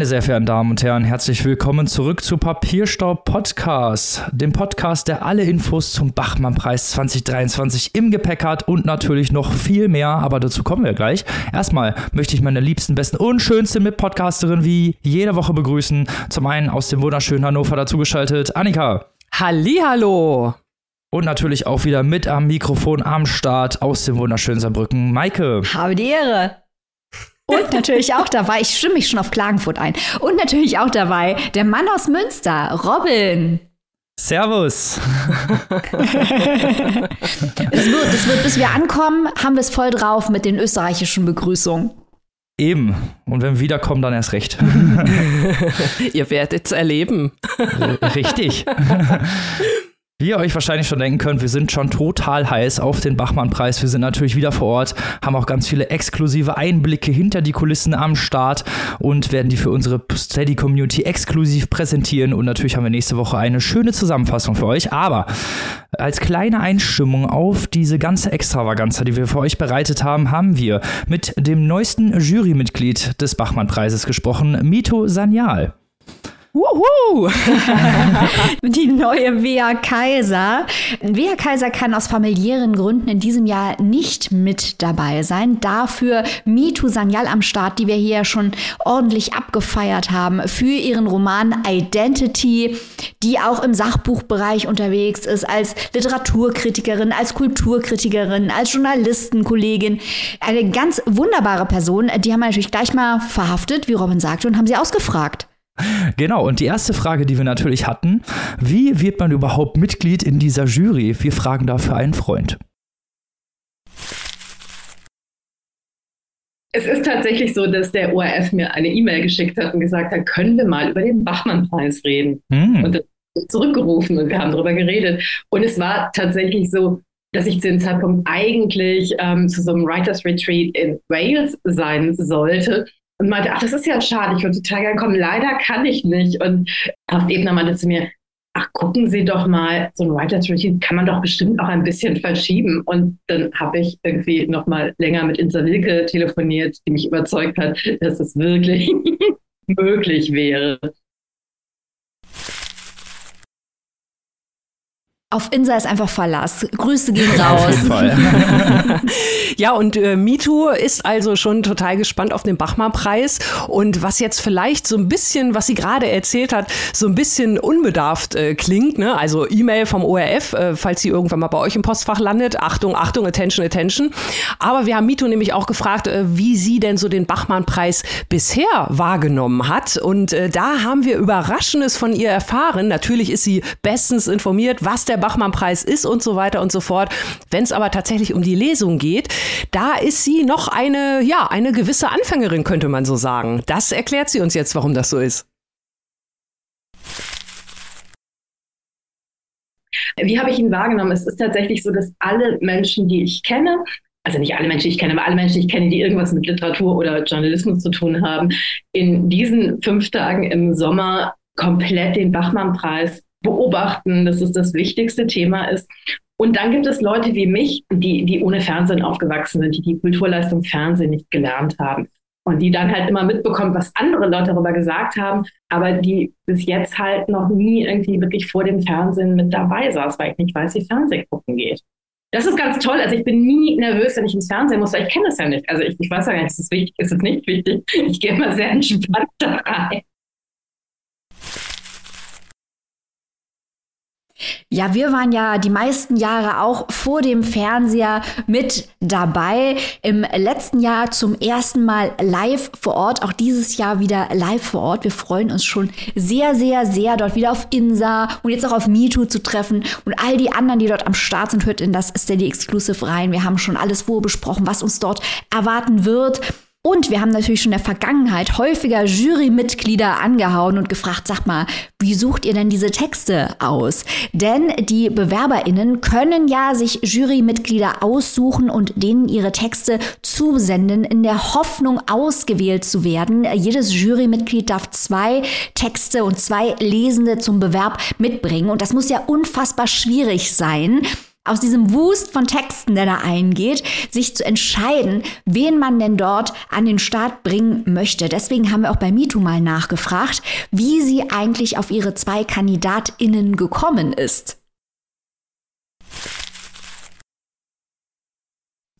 Meine sehr verehrten Damen und Herren, herzlich willkommen zurück zu Papierstaub Podcast, dem Podcast, der alle Infos zum Bachmann-Preis 2023 im Gepäck hat und natürlich noch viel mehr, aber dazu kommen wir gleich. Erstmal möchte ich meine liebsten, besten und schönsten Mitpodcasterin wie jede Woche begrüßen. Zum einen aus dem wunderschönen Hannover dazugeschaltet, Annika. Hallihallo. Und natürlich auch wieder mit am Mikrofon am Start aus dem wunderschönen Saarbrücken, Maike. Habe die Ehre. Und natürlich auch dabei, ich stimme mich schon auf Klagenfurt ein. Und natürlich auch dabei der Mann aus Münster, Robin. Servus. es, wird, es wird, bis wir ankommen, haben wir es voll drauf mit den österreichischen Begrüßungen. Eben. Und wenn wir wiederkommen, dann erst recht. Ihr werdet es erleben. Richtig. Wie ihr euch wahrscheinlich schon denken könnt, wir sind schon total heiß auf den Bachmann-Preis. Wir sind natürlich wieder vor Ort, haben auch ganz viele exklusive Einblicke hinter die Kulissen am Start und werden die für unsere Steady-Community exklusiv präsentieren. Und natürlich haben wir nächste Woche eine schöne Zusammenfassung für euch. Aber als kleine Einstimmung auf diese ganze Extravaganza, die wir für euch bereitet haben, haben wir mit dem neuesten Jurymitglied des Bachmann-Preises gesprochen, Mito Sanyal. Wuhu! die neue Wea Kaiser. Wea Kaiser kann aus familiären Gründen in diesem Jahr nicht mit dabei sein. Dafür Mitu Sanyal am Start, die wir hier schon ordentlich abgefeiert haben, für ihren Roman Identity, die auch im Sachbuchbereich unterwegs ist, als Literaturkritikerin, als Kulturkritikerin, als Journalistenkollegin. Eine ganz wunderbare Person. Die haben wir natürlich gleich mal verhaftet, wie Robin sagte, und haben sie ausgefragt. Genau, und die erste Frage, die wir natürlich hatten, wie wird man überhaupt Mitglied in dieser Jury? Wir fragen dafür einen Freund. Es ist tatsächlich so, dass der ORF mir eine E-Mail geschickt hat und gesagt hat, können wir mal über den Bachmann-Preis reden? Hm. Und das zurückgerufen und wir haben darüber geredet. Und es war tatsächlich so, dass ich zu dem Zeitpunkt eigentlich ähm, zu so einem Writers Retreat in Wales sein sollte und meinte, ach, das ist ja schade, ich würde total gerne kommen. Leider kann ich nicht. Und Horst Ebner meinte zu mir, ach, gucken Sie doch mal, so ein Writer's Retreat kann man doch bestimmt auch ein bisschen verschieben. Und dann habe ich irgendwie noch mal länger mit Insa Wilke telefoniert, die mich überzeugt hat, dass es wirklich möglich wäre. Auf Insa ist einfach Verlass. Grüße gehen raus. Auf jeden Fall. ja, und äh, MeToo ist also schon total gespannt auf den Bachmann-Preis. Und was jetzt vielleicht so ein bisschen, was sie gerade erzählt hat, so ein bisschen unbedarft äh, klingt, ne? also E-Mail vom ORF, äh, falls sie irgendwann mal bei euch im Postfach landet. Achtung, Achtung, Attention, Attention. Aber wir haben MeToo nämlich auch gefragt, äh, wie sie denn so den Bachmann-Preis bisher wahrgenommen hat. Und äh, da haben wir Überraschendes von ihr erfahren. Natürlich ist sie bestens informiert, was der Bachmann-Preis ist und so weiter und so fort. Wenn es aber tatsächlich um die Lesung geht, da ist sie noch eine, ja, eine gewisse Anfängerin, könnte man so sagen. Das erklärt sie uns jetzt, warum das so ist. Wie habe ich ihn wahrgenommen? Es ist tatsächlich so, dass alle Menschen, die ich kenne, also nicht alle Menschen, die ich kenne, aber alle Menschen, die ich kenne, die irgendwas mit Literatur oder Journalismus zu tun haben, in diesen fünf Tagen im Sommer komplett den Bachmann-Preis beobachten, dass es das wichtigste Thema ist. Und dann gibt es Leute wie mich, die, die ohne Fernsehen aufgewachsen sind, die die Kulturleistung Fernsehen nicht gelernt haben. Und die dann halt immer mitbekommen, was andere Leute darüber gesagt haben, aber die bis jetzt halt noch nie irgendwie wirklich vor dem Fernsehen mit dabei saß, weil ich nicht weiß, wie Fernsehen gucken geht. Das ist ganz toll. Also ich bin nie nervös, wenn ich ins Fernsehen muss, weil ich kenne das ja nicht. Also ich, ich weiß ja gar nicht, ist es wichtig, ist es nicht wichtig. Ich gehe immer sehr entspannt da rein. Ja, wir waren ja die meisten Jahre auch vor dem Fernseher mit dabei. Im letzten Jahr zum ersten Mal live vor Ort, auch dieses Jahr wieder live vor Ort. Wir freuen uns schon sehr, sehr, sehr, dort wieder auf Insa und jetzt auch auf MeToo zu treffen und all die anderen, die dort am Start sind, hört in das Steady Exclusive rein. Wir haben schon alles vorbesprochen, was uns dort erwarten wird. Und wir haben natürlich schon in der Vergangenheit häufiger Jurymitglieder angehauen und gefragt, sag mal, wie sucht ihr denn diese Texte aus? Denn die BewerberInnen können ja sich Jurymitglieder aussuchen und denen ihre Texte zusenden, in der Hoffnung ausgewählt zu werden. Jedes Jurymitglied darf zwei Texte und zwei Lesende zum Bewerb mitbringen. Und das muss ja unfassbar schwierig sein. Aus diesem Wust von Texten, der da eingeht, sich zu entscheiden, wen man denn dort an den Start bringen möchte. Deswegen haben wir auch bei MeToo mal nachgefragt, wie sie eigentlich auf ihre zwei KandidatInnen gekommen ist.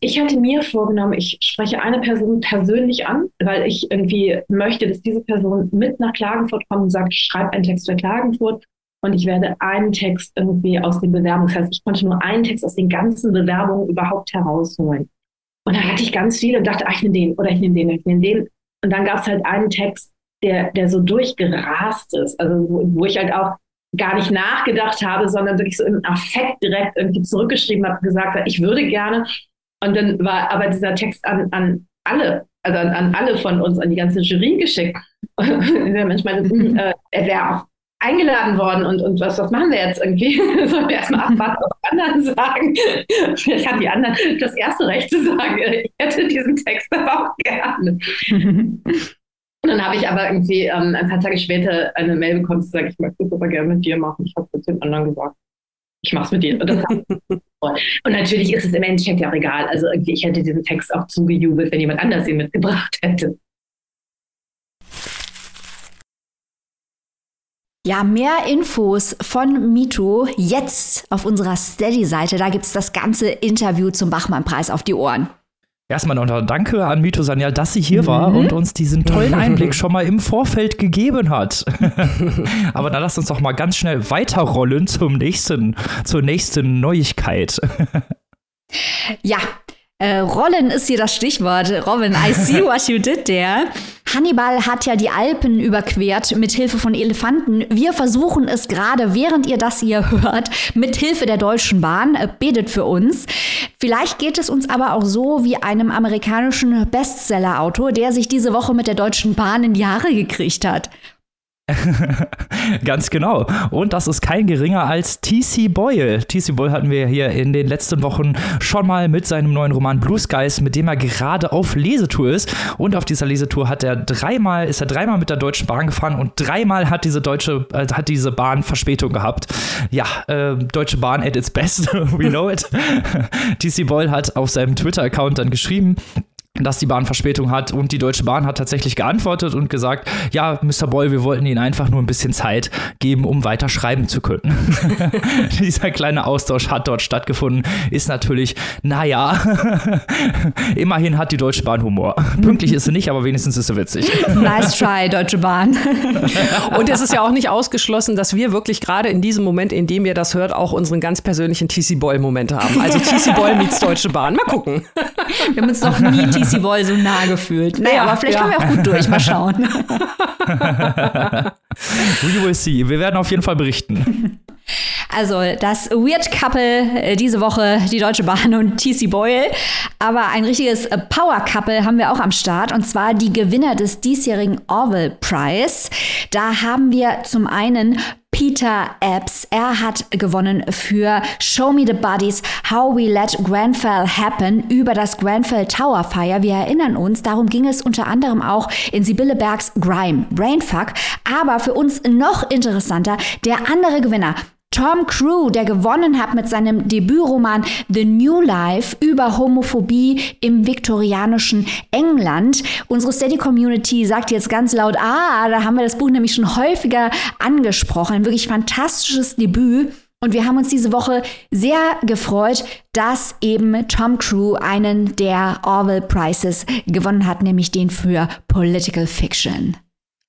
Ich hatte mir vorgenommen, ich spreche eine Person persönlich an, weil ich irgendwie möchte, dass diese Person mit nach Klagenfurt kommt und sagt, schreib einen Text für Klagenfurt und ich werde einen Text irgendwie aus den Bewerbungen, das heißt, ich konnte nur einen Text aus den ganzen Bewerbungen überhaupt herausholen. Und dann hatte ich ganz viele und dachte, ach, ich nehme den oder ich nehme den, ich nehme den. Und dann gab es halt einen Text, der, der so durchgerast ist, also wo, wo ich halt auch gar nicht nachgedacht habe, sondern wirklich so im Affekt direkt irgendwie zurückgeschrieben habe, gesagt habe, ich würde gerne. Und dann war aber dieser Text an, an alle, also an, an alle von uns, an die ganze Jury geschickt. Und manchmal, äh, er wäre auch eingeladen worden und, und was, was machen wir jetzt irgendwie? Sollen wir erstmal abwarten, was die anderen sagen? Vielleicht haben die anderen das erste Recht zu sagen, ich hätte diesen Text aber auch gerne. Und dann habe ich aber irgendwie ähm, ein paar Tage später eine Mail bekommen, zu sagen, ich möchte das aber gerne mit dir machen. Ich habe es den anderen gesagt. Ich mache es mit dir. Und, und, natürlich ist es im Endeffekt ja auch egal. Also irgendwie, ich hätte diesen Text auch zugejubelt, wenn jemand anders ihn mitgebracht hätte. Ja, mehr Infos von Mito jetzt auf unserer Steady-Seite. Da gibt es das ganze Interview zum Bachmann-Preis auf die Ohren. Erstmal noch Danke an Mito Sanyal, dass sie hier mhm. war und uns diesen tollen Einblick schon mal im Vorfeld gegeben hat. Aber dann lass uns doch mal ganz schnell weiterrollen zum nächsten, zur nächsten Neuigkeit. Ja, äh, Rollen ist hier das Stichwort. Robin, I see what you did there. Hannibal hat ja die Alpen überquert mit Hilfe von Elefanten. Wir versuchen es gerade, während ihr das hier hört, mit Hilfe der Deutschen Bahn. Äh, betet für uns. Vielleicht geht es uns aber auch so wie einem amerikanischen Bestseller-Autor, der sich diese Woche mit der Deutschen Bahn in die Haare gekriegt hat. Ganz genau. Und das ist kein geringer als T.C. Boyle. T.C. Boyle hatten wir hier in den letzten Wochen schon mal mit seinem neuen Roman Blue Skies, mit dem er gerade auf Lesetour ist. Und auf dieser Lesetour hat er dreimal, ist er dreimal mit der Deutschen Bahn gefahren und dreimal hat diese deutsche, äh, hat diese Bahn Verspätung gehabt. Ja, äh, Deutsche Bahn at its best, we know it. T.C. Boyle hat auf seinem Twitter-Account dann geschrieben, dass die Bahn Verspätung hat und die Deutsche Bahn hat tatsächlich geantwortet und gesagt, ja, Mr. Boy, wir wollten Ihnen einfach nur ein bisschen Zeit geben, um weiter schreiben zu können. Dieser kleine Austausch hat dort stattgefunden, ist natürlich, naja, immerhin hat die Deutsche Bahn Humor. Pünktlich ist sie nicht, aber wenigstens ist sie witzig. Nice try, Deutsche Bahn. und es ist ja auch nicht ausgeschlossen, dass wir wirklich gerade in diesem Moment, in dem ihr das hört, auch unseren ganz persönlichen TC Boy-Moment haben. Also TC Boy meets Deutsche Bahn. Mal gucken. Wir haben uns noch nie TC Boy so nah gefühlt. Naja, ja, aber vielleicht ja. kommen wir auch gut durch. Mal schauen. We will see. Wir werden auf jeden Fall berichten. Also das Weird Couple äh, diese Woche, die Deutsche Bahn und TC Boyle. Aber ein richtiges Power Couple haben wir auch am Start. Und zwar die Gewinner des diesjährigen Orwell Prize. Da haben wir zum einen Peter Epps. Er hat gewonnen für Show Me the Bodies, How We Let Grenfell Happen über das Grenfell Tower Fire. Wir erinnern uns, darum ging es unter anderem auch in Sibylle Bergs Grime, Brainfuck. Aber für uns noch interessanter, der andere Gewinner, Tom Crew, der gewonnen hat mit seinem Debütroman The New Life über Homophobie im viktorianischen England. Unsere Steady Community sagt jetzt ganz laut, ah, da haben wir das Buch nämlich schon häufiger angesprochen. Ein wirklich fantastisches Debüt. Und wir haben uns diese Woche sehr gefreut, dass eben Tom Crew einen der Orwell Prizes gewonnen hat, nämlich den für Political Fiction.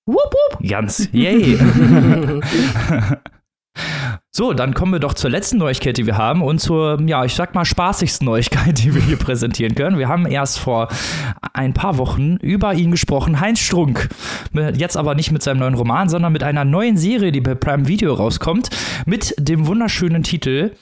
Wupp, wupp. Ganz, yay. So, dann kommen wir doch zur letzten Neuigkeit, die wir haben und zur, ja, ich sag mal, spaßigsten Neuigkeit, die wir hier präsentieren können. Wir haben erst vor ein paar Wochen über ihn gesprochen, Heinz Strunk. Jetzt aber nicht mit seinem neuen Roman, sondern mit einer neuen Serie, die bei Prime Video rauskommt, mit dem wunderschönen Titel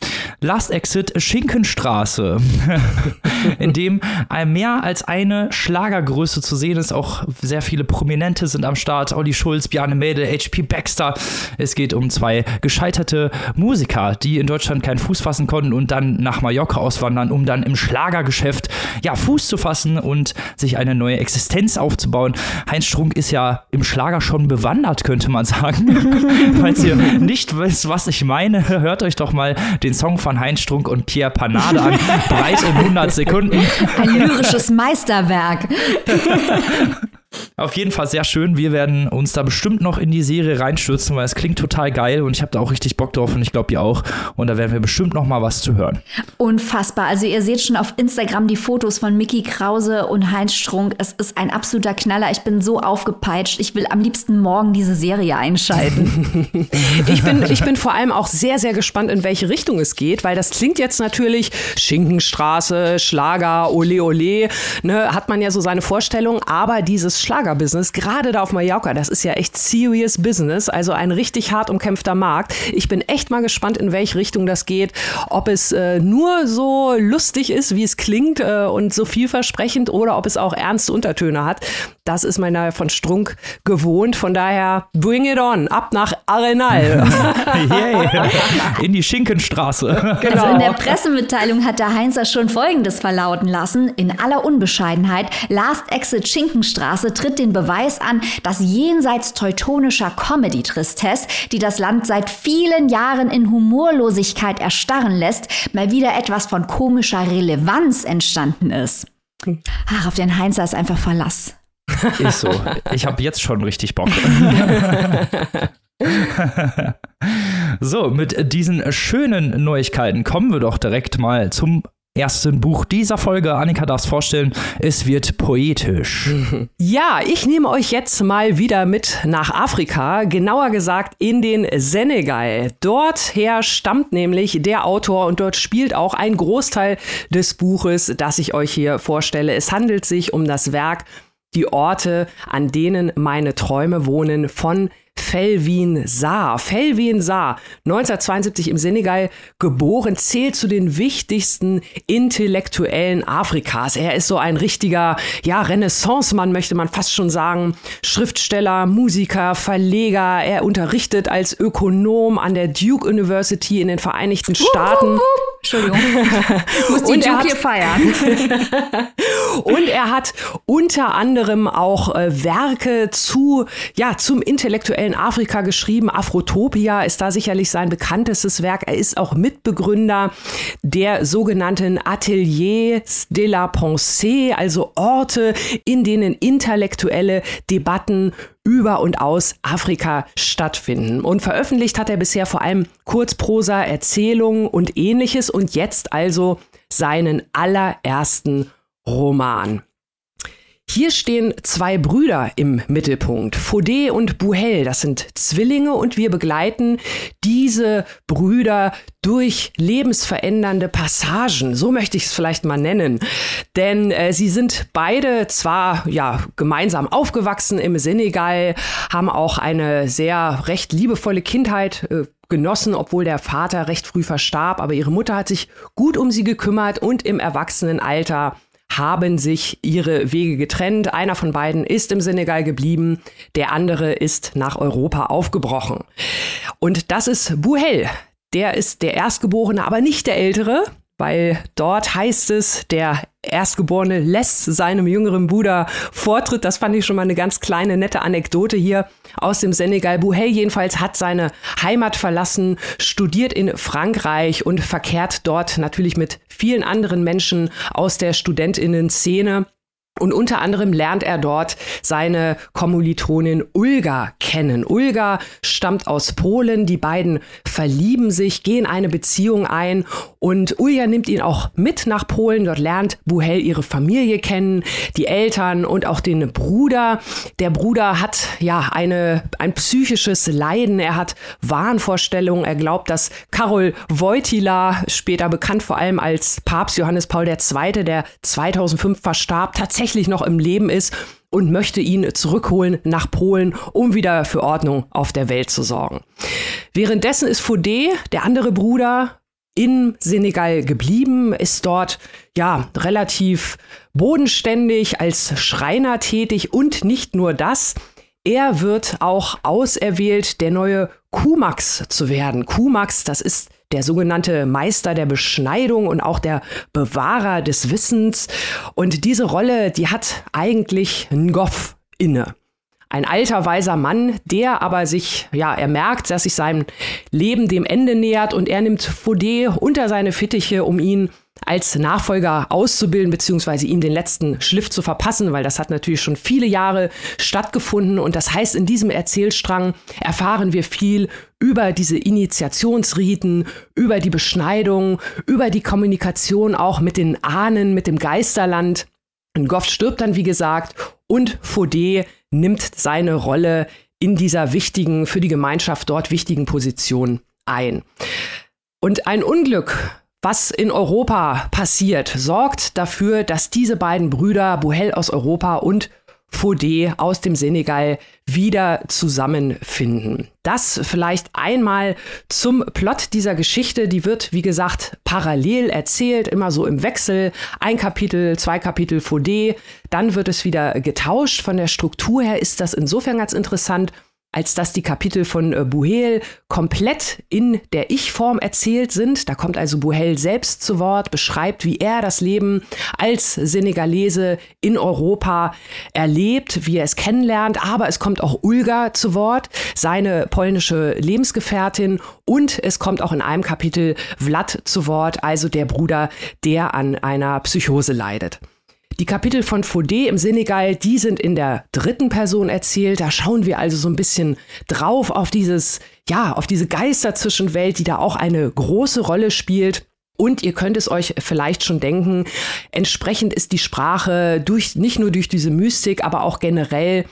Last Exit Schinkenstraße. in dem mehr als eine Schlagergröße zu sehen ist. Auch sehr viele Prominente sind am Start. Olli Schulz, Bjarne Mädel, HP Baxter. Es geht um zwei gescheiterte Musiker, die in Deutschland keinen Fuß fassen konnten und dann nach Mallorca auswandern, um dann im Schlagergeschäft ja, Fuß zu fassen und sich eine neue Existenz aufzubauen. Heinz Strunk ist ja im Schlager schon bewandert, könnte man sagen. Falls ihr nicht wisst, was ich meine, hört euch doch mal den Song von Heinz Strunk und Pierre Panade an. Breit in 100 Sekunden. Ein lyrisches Meisterwerk. Auf jeden Fall sehr schön. Wir werden uns da bestimmt noch in die Serie reinstürzen, weil es klingt total geil und ich habe da auch richtig Bock drauf und ich glaube ihr auch. Und da werden wir bestimmt noch mal was zu hören. Unfassbar. Also ihr seht schon auf Instagram die Fotos von Mickey Krause und Heinz Strunk. Es ist ein absoluter Knaller. Ich bin so aufgepeitscht. Ich will am liebsten morgen diese Serie einschalten. ich, bin, ich bin vor allem auch sehr, sehr gespannt, in welche Richtung es geht, weil das klingt jetzt natürlich Schinkenstraße, Schlager, Ole Ole, ne, hat man ja so seine Vorstellung, aber dieses Schlagerbusiness, gerade da auf Mallorca, das ist ja echt serious Business, also ein richtig hart umkämpfter Markt. Ich bin echt mal gespannt, in welche Richtung das geht, ob es äh, nur so lustig ist, wie es klingt äh, und so vielversprechend oder ob es auch ernste Untertöne hat. Das ist meiner von Strunk gewohnt. Von daher, bring it on, ab nach Arenal. in die Schinkenstraße. Genau. Also in der Pressemitteilung hat der Heinzer schon Folgendes verlauten lassen. In aller Unbescheidenheit, Last Exit Schinkenstraße tritt den Beweis an, dass jenseits teutonischer Comedy-Tristesse, die das Land seit vielen Jahren in Humorlosigkeit erstarren lässt, mal wieder etwas von komischer Relevanz entstanden ist. Ach, auf den Heinzer ist einfach Verlass. Ist so. Ich habe jetzt schon richtig Bock. so, mit diesen schönen Neuigkeiten kommen wir doch direkt mal zum ersten Buch dieser Folge. Annika darf es vorstellen, es wird poetisch. Ja, ich nehme euch jetzt mal wieder mit nach Afrika, genauer gesagt in den Senegal. Dorther stammt nämlich der Autor und dort spielt auch ein Großteil des Buches, das ich euch hier vorstelle. Es handelt sich um das Werk Die Orte, an denen meine Träume wohnen von Felvin Saar. Felvin Saar, 1972 im Senegal geboren, zählt zu den wichtigsten Intellektuellen Afrikas. Er ist so ein richtiger, ja, Renaissance-Mann, möchte man fast schon sagen. Schriftsteller, Musiker, Verleger. Er unterrichtet als Ökonom an der Duke University in den Vereinigten Staaten. Entschuldigung. Muss die feiern. und er hat unter anderem auch äh, Werke zu, ja, zum intellektuellen Afrika geschrieben. Afrotopia ist da sicherlich sein bekanntestes Werk. Er ist auch Mitbegründer der sogenannten Ateliers de la Pensée, also Orte, in denen intellektuelle Debatten über und aus Afrika stattfinden. Und veröffentlicht hat er bisher vor allem Kurzprosa, Erzählungen und ähnliches und jetzt also seinen allerersten Roman. Hier stehen zwei Brüder im Mittelpunkt, Faudet und Buhel. Das sind Zwillinge und wir begleiten diese Brüder durch lebensverändernde Passagen. So möchte ich es vielleicht mal nennen. Denn äh, sie sind beide zwar ja gemeinsam aufgewachsen im Senegal, haben auch eine sehr recht liebevolle Kindheit äh, genossen, obwohl der Vater recht früh verstarb, aber ihre Mutter hat sich gut um sie gekümmert und im Erwachsenenalter haben sich ihre Wege getrennt. Einer von beiden ist im Senegal geblieben, der andere ist nach Europa aufgebrochen. Und das ist Buhel. Der ist der Erstgeborene, aber nicht der Ältere, weil dort heißt es, der Erstgeborene lässt seinem jüngeren Bruder Vortritt. Das fand ich schon mal eine ganz kleine, nette Anekdote hier aus dem Senegal. Bouhey jedenfalls hat seine Heimat verlassen, studiert in Frankreich und verkehrt dort natürlich mit vielen anderen Menschen aus der Studentinnen-Szene. Und unter anderem lernt er dort seine Kommilitonin Ulga kennen. Ulga stammt aus Polen. Die beiden verlieben sich, gehen eine Beziehung ein und Ulga nimmt ihn auch mit nach Polen. Dort lernt Buhel ihre Familie kennen, die Eltern und auch den Bruder. Der Bruder hat ja eine, ein psychisches Leiden. Er hat Wahnvorstellungen. Er glaubt, dass Karol Wojtyla, später bekannt vor allem als Papst Johannes Paul II., der 2005 verstarb, tatsächlich tatsächlich noch im Leben ist und möchte ihn zurückholen nach Polen, um wieder für Ordnung auf der Welt zu sorgen. Währenddessen ist Faudet, der andere Bruder, im Senegal geblieben, ist dort ja relativ bodenständig als Schreiner tätig und nicht nur das. Er wird auch auserwählt, der neue Kumax zu werden. Kumax, das ist der sogenannte Meister der Beschneidung und auch der Bewahrer des Wissens. Und diese Rolle, die hat eigentlich Ngoff inne. Ein alter, weiser Mann, der aber sich, ja, er merkt, dass sich sein Leben dem Ende nähert und er nimmt Faudet unter seine Fittiche, um ihn als Nachfolger auszubilden, beziehungsweise ihm den letzten Schliff zu verpassen, weil das hat natürlich schon viele Jahre stattgefunden. Und das heißt, in diesem Erzählstrang erfahren wir viel über diese Initiationsriten, über die Beschneidung, über die Kommunikation auch mit den Ahnen, mit dem Geisterland. Und Goff stirbt dann, wie gesagt, und Faudet nimmt seine Rolle in dieser wichtigen, für die Gemeinschaft dort wichtigen Position ein. Und ein Unglück, was in Europa passiert, sorgt dafür, dass diese beiden Brüder, Buhel aus Europa und Faudet aus dem Senegal wieder zusammenfinden. Das vielleicht einmal zum Plot dieser Geschichte. Die wird, wie gesagt, parallel erzählt, immer so im Wechsel. Ein Kapitel, zwei Kapitel Faudet, dann wird es wieder getauscht. Von der Struktur her ist das insofern ganz interessant, als dass die Kapitel von äh, Buhel komplett in der Ich-Form erzählt sind. Da kommt also Buhel selbst zu Wort, beschreibt, wie er das Leben als Senegalese in Europa erlebt, wie er es kennenlernt. Aber es kommt auch Ulga zu Wort, seine polnische Lebensgefährtin. Und es kommt auch in einem Kapitel Vlad zu Wort, also der Bruder, der an einer Psychose leidet. Die Kapitel von Faudet im Senegal, die sind in der dritten Person erzählt. Da schauen wir also so ein bisschen drauf auf dieses, ja, auf diese Geisterzwischenwelt, die da auch eine große Rolle spielt. Und ihr könnt es euch vielleicht schon denken, entsprechend ist die Sprache durch, nicht nur durch diese Mystik, aber auch generell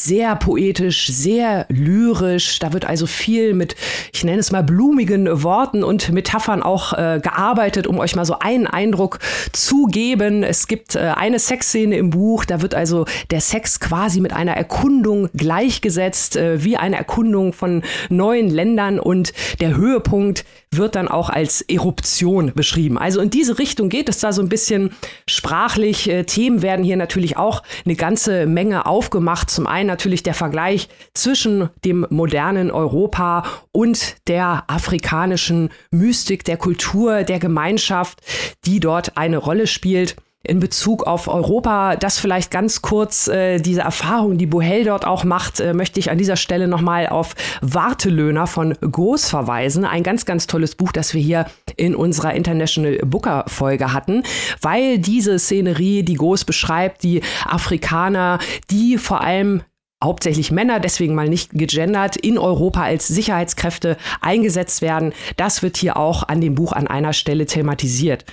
sehr poetisch, sehr lyrisch. Da wird also viel mit, ich nenne es mal, blumigen Worten und Metaphern auch äh, gearbeitet, um euch mal so einen Eindruck zu geben. Es gibt äh, eine Sexszene im Buch, da wird also der Sex quasi mit einer Erkundung gleichgesetzt, äh, wie eine Erkundung von neuen Ländern und der Höhepunkt wird dann auch als Eruption beschrieben. Also in diese Richtung geht es da so ein bisschen sprachlich. Äh, Themen werden hier natürlich auch eine ganze Menge aufgemacht. Zum einen natürlich der Vergleich zwischen dem modernen Europa und der afrikanischen Mystik, der Kultur, der Gemeinschaft, die dort eine Rolle spielt in Bezug auf Europa, das vielleicht ganz kurz äh, diese Erfahrung, die Bohel dort auch macht, äh, möchte ich an dieser Stelle nochmal auf Wartelöhner von Goos verweisen. Ein ganz, ganz tolles Buch, das wir hier in unserer International Booker Folge hatten, weil diese Szenerie, die Goos beschreibt, die Afrikaner, die vor allem hauptsächlich Männer, deswegen mal nicht gegendert, in Europa als Sicherheitskräfte eingesetzt werden. Das wird hier auch an dem Buch an einer Stelle thematisiert.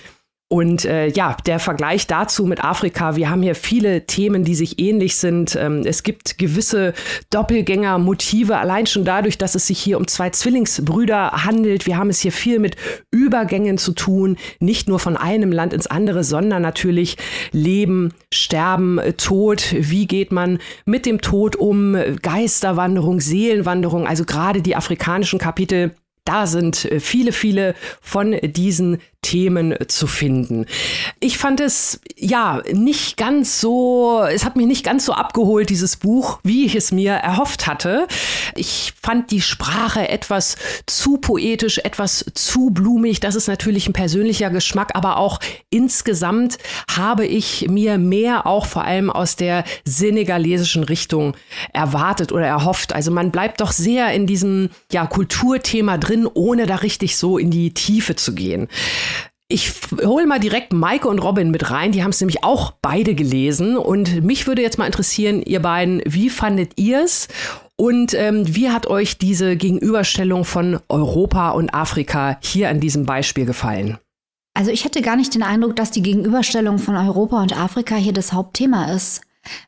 Und äh, ja, der Vergleich dazu mit Afrika, wir haben hier viele Themen, die sich ähnlich sind. Ähm, es gibt gewisse Doppelgängermotive, allein schon dadurch, dass es sich hier um zwei Zwillingsbrüder handelt. Wir haben es hier viel mit Übergängen zu tun, nicht nur von einem Land ins andere, sondern natürlich Leben, Sterben, Tod. Wie geht man mit dem Tod um? Geisterwanderung, Seelenwanderung, also gerade die afrikanischen Kapitel da sind äh, viele, viele von diesen Themen zu finden. Ich fand es ja nicht ganz so, es hat mich nicht ganz so abgeholt, dieses Buch, wie ich es mir erhofft hatte. Ich fand die Sprache etwas zu poetisch, etwas zu blumig. Das ist natürlich ein persönlicher Geschmack, aber auch insgesamt habe ich mir mehr auch vor allem aus der senegalesischen Richtung erwartet oder erhofft. Also man bleibt doch sehr in diesem ja, Kulturthema drin, ohne da richtig so in die Tiefe zu gehen. Ich hole mal direkt Maike und Robin mit rein. Die haben es nämlich auch beide gelesen. Und mich würde jetzt mal interessieren, ihr beiden, wie fandet ihr es? Und ähm, wie hat euch diese Gegenüberstellung von Europa und Afrika hier an diesem Beispiel gefallen? Also ich hätte gar nicht den Eindruck, dass die Gegenüberstellung von Europa und Afrika hier das Hauptthema ist.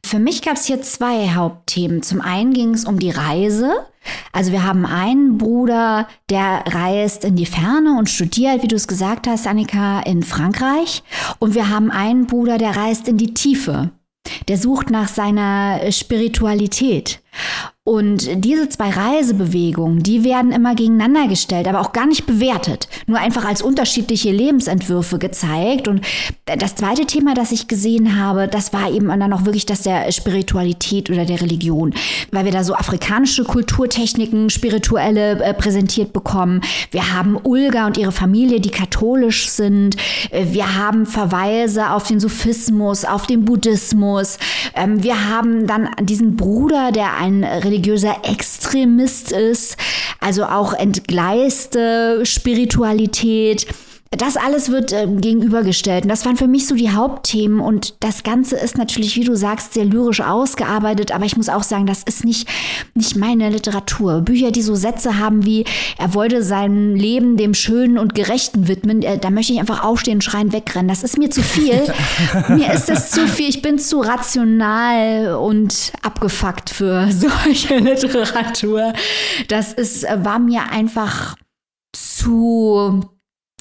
Für mich gab es hier zwei Hauptthemen. Zum einen ging es um die Reise. Also wir haben einen Bruder, der reist in die Ferne und studiert, wie du es gesagt hast, Annika, in Frankreich. Und wir haben einen Bruder, der reist in die Tiefe. Der sucht nach seiner Spiritualität. Und diese zwei Reisebewegungen, die werden immer gegeneinander gestellt, aber auch gar nicht bewertet, nur einfach als unterschiedliche Lebensentwürfe gezeigt. Und das zweite Thema, das ich gesehen habe, das war eben dann auch wirklich das der Spiritualität oder der Religion, weil wir da so afrikanische Kulturtechniken, spirituelle äh, präsentiert bekommen. Wir haben Ulga und ihre Familie, die katholisch sind. Wir haben Verweise auf den Sufismus, auf den Buddhismus. Ähm, wir haben dann diesen Bruder, der ein religiöser Extremist ist, also auch entgleiste Spiritualität. Das alles wird äh, gegenübergestellt. Und das waren für mich so die Hauptthemen. Und das Ganze ist natürlich, wie du sagst, sehr lyrisch ausgearbeitet. Aber ich muss auch sagen, das ist nicht, nicht meine Literatur. Bücher, die so Sätze haben wie, er wollte sein Leben dem Schönen und Gerechten widmen, äh, da möchte ich einfach aufstehen, schreien, wegrennen. Das ist mir zu viel. mir ist das zu viel. Ich bin zu rational und abgefuckt für solche Literatur. Das ist, äh, war mir einfach zu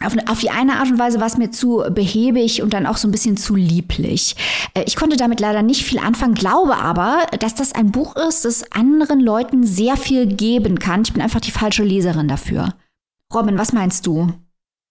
auf, auf, die eine Art und Weise war es mir zu behäbig und dann auch so ein bisschen zu lieblich. Äh, ich konnte damit leider nicht viel anfangen, glaube aber, dass das ein Buch ist, das anderen Leuten sehr viel geben kann. Ich bin einfach die falsche Leserin dafür. Robin, was meinst du?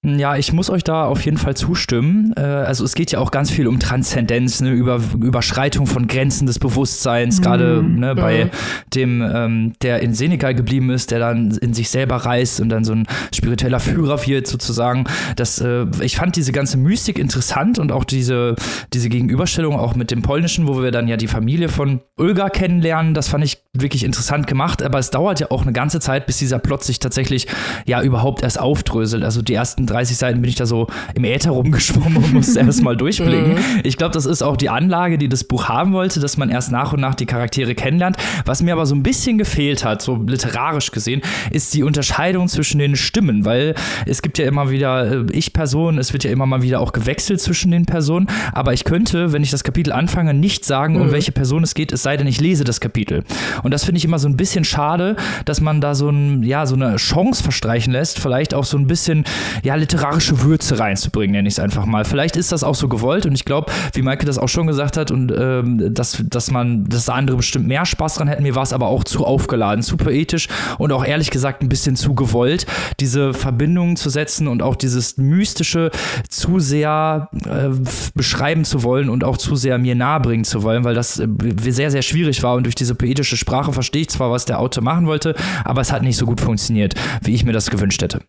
Ja, ich muss euch da auf jeden Fall zustimmen. Äh, also es geht ja auch ganz viel um Transzendenz, ne, über Überschreitung von Grenzen des Bewusstseins, mhm. gerade ne, bei mhm. dem, ähm, der in Senegal geblieben ist, der dann in sich selber reist und dann so ein spiritueller Führer wird sozusagen. Das, äh, ich fand diese ganze Mystik interessant und auch diese, diese Gegenüberstellung auch mit dem Polnischen, wo wir dann ja die Familie von Ulga kennenlernen, das fand ich wirklich interessant gemacht. Aber es dauert ja auch eine ganze Zeit, bis dieser Plot sich tatsächlich ja überhaupt erst aufdröselt. Also die ersten 30 Seiten bin ich da so im Äther rumgeschwommen und musste erst mal durchblicken. Mhm. Ich glaube, das ist auch die Anlage, die das Buch haben wollte, dass man erst nach und nach die Charaktere kennenlernt. Was mir aber so ein bisschen gefehlt hat, so literarisch gesehen, ist die Unterscheidung zwischen den Stimmen, weil es gibt ja immer wieder äh, Ich-Personen, es wird ja immer mal wieder auch gewechselt zwischen den Personen, aber ich könnte, wenn ich das Kapitel anfange, nicht sagen, mhm. um welche Person es geht, es sei denn, ich lese das Kapitel. Und das finde ich immer so ein bisschen schade, dass man da so, ein, ja, so eine Chance verstreichen lässt, vielleicht auch so ein bisschen, ja, literarische Würze reinzubringen, nenne ich es einfach mal. Vielleicht ist das auch so gewollt und ich glaube, wie Maike das auch schon gesagt hat, und ähm, dass, dass man, dass andere bestimmt mehr Spaß dran hätten, mir war es aber auch zu aufgeladen, zu poetisch und auch ehrlich gesagt ein bisschen zu gewollt, diese Verbindungen zu setzen und auch dieses Mystische zu sehr äh, beschreiben zu wollen und auch zu sehr mir nahebringen zu wollen, weil das äh, sehr, sehr schwierig war und durch diese poetische Sprache verstehe ich zwar, was der Autor machen wollte, aber es hat nicht so gut funktioniert, wie ich mir das gewünscht hätte.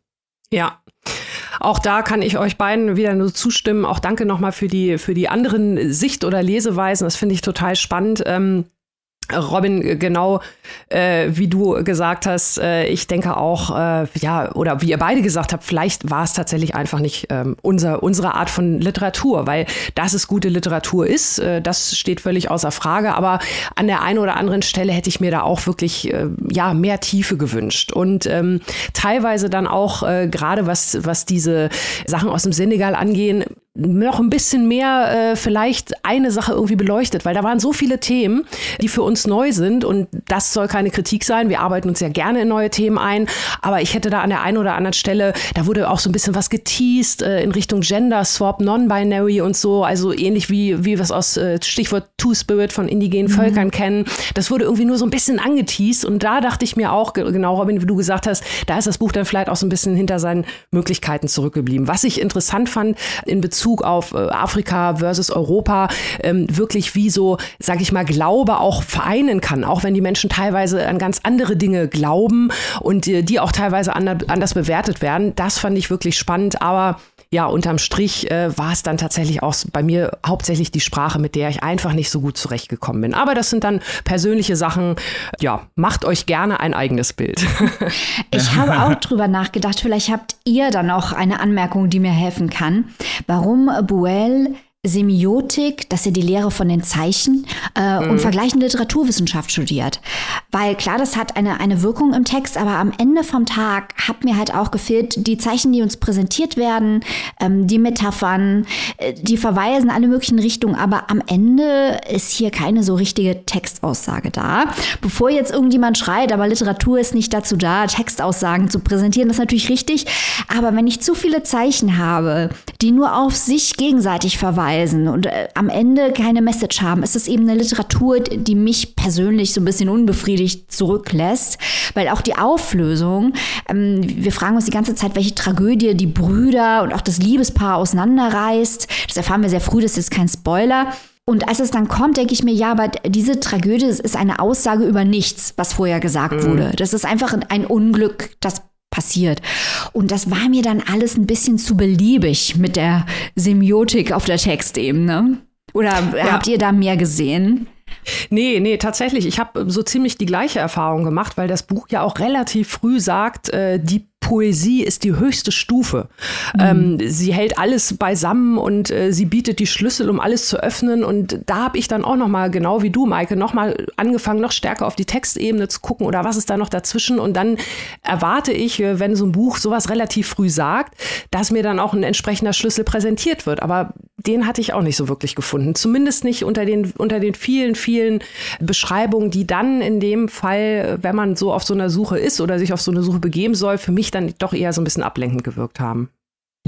Ja, auch da kann ich euch beiden wieder nur zustimmen. Auch danke nochmal für die, für die anderen Sicht- oder Leseweisen. Das finde ich total spannend. Ähm, Robin, genau äh, wie du gesagt hast, äh, ich denke auch, äh, ja, oder wie ihr beide gesagt habt, vielleicht war es tatsächlich einfach nicht ähm, unser, unsere Art von Literatur, weil dass es gute Literatur ist, äh, das steht völlig außer Frage. Aber an der einen oder anderen Stelle hätte ich mir da auch wirklich äh, ja mehr Tiefe gewünscht und ähm, teilweise dann auch äh, gerade was was diese Sachen aus dem Senegal angehen, noch ein bisschen mehr äh, vielleicht eine Sache irgendwie beleuchtet, weil da waren so viele Themen, die für uns neu sind und das soll keine Kritik sein. Wir arbeiten uns ja gerne in neue Themen ein, aber ich hätte da an der einen oder anderen Stelle, da wurde auch so ein bisschen was geteased äh, in Richtung Gender Swap, Non-Binary und so, also ähnlich wie, wie wir es aus äh, Stichwort Two-Spirit von indigenen mhm. Völkern kennen. Das wurde irgendwie nur so ein bisschen angeteased und da dachte ich mir auch, genau Robin, wie du gesagt hast, da ist das Buch dann vielleicht auch so ein bisschen hinter seinen Möglichkeiten zurückgeblieben. Was ich interessant fand in Bezug Bezug auf äh, Afrika versus Europa ähm, wirklich wie so, sag ich mal, Glaube auch vereinen kann, auch wenn die Menschen teilweise an ganz andere Dinge glauben und die, die auch teilweise anders bewertet werden. Das fand ich wirklich spannend, aber ja, unterm Strich äh, war es dann tatsächlich auch bei mir hauptsächlich die Sprache, mit der ich einfach nicht so gut zurechtgekommen bin. Aber das sind dann persönliche Sachen. Ja, macht euch gerne ein eigenes Bild. Ich habe auch drüber nachgedacht, vielleicht habt ihr dann auch eine Anmerkung, die mir helfen kann, warum Buell Semiotik, dass er die Lehre von den Zeichen äh, mhm. und vergleichende Literaturwissenschaft studiert. Weil klar, das hat eine, eine Wirkung im Text, aber am Ende vom Tag hat mir halt auch gefehlt, die Zeichen, die uns präsentiert werden, ähm, die Metaphern, äh, die verweisen alle möglichen Richtungen, aber am Ende ist hier keine so richtige Textaussage da. Bevor jetzt irgendjemand schreit, aber Literatur ist nicht dazu da, Textaussagen zu präsentieren, das ist natürlich richtig. Aber wenn ich zu viele Zeichen habe, die nur auf sich gegenseitig verweisen und äh, am Ende keine Message haben, ist es eben eine Literatur, die mich persönlich so ein bisschen unbefriedigt zurücklässt, weil auch die Auflösung, ähm, wir fragen uns die ganze Zeit, welche Tragödie die Brüder und auch das Liebespaar auseinanderreißt. Das erfahren wir sehr früh, das ist kein Spoiler. Und als es dann kommt, denke ich mir, ja, aber diese Tragödie ist eine Aussage über nichts, was vorher gesagt mhm. wurde. Das ist einfach ein Unglück, das passiert. Und das war mir dann alles ein bisschen zu beliebig mit der Semiotik auf der Textebene. Oder ja. habt ihr da mehr gesehen? Nee, nee, tatsächlich. Ich habe so ziemlich die gleiche Erfahrung gemacht, weil das Buch ja auch relativ früh sagt, äh, die Poesie ist die höchste Stufe. Mhm. Ähm, sie hält alles beisammen und äh, sie bietet die Schlüssel, um alles zu öffnen. Und da habe ich dann auch noch mal, genau wie du, Maike, noch mal angefangen, noch stärker auf die Textebene zu gucken oder was ist da noch dazwischen. Und dann erwarte ich, äh, wenn so ein Buch sowas relativ früh sagt, dass mir dann auch ein entsprechender Schlüssel präsentiert wird. Aber den hatte ich auch nicht so wirklich gefunden. Zumindest nicht unter den, unter den vielen, vielen Beschreibungen, die dann in dem Fall, wenn man so auf so einer Suche ist oder sich auf so eine Suche begeben soll, für mich dann doch eher so ein bisschen ablenkend gewirkt haben.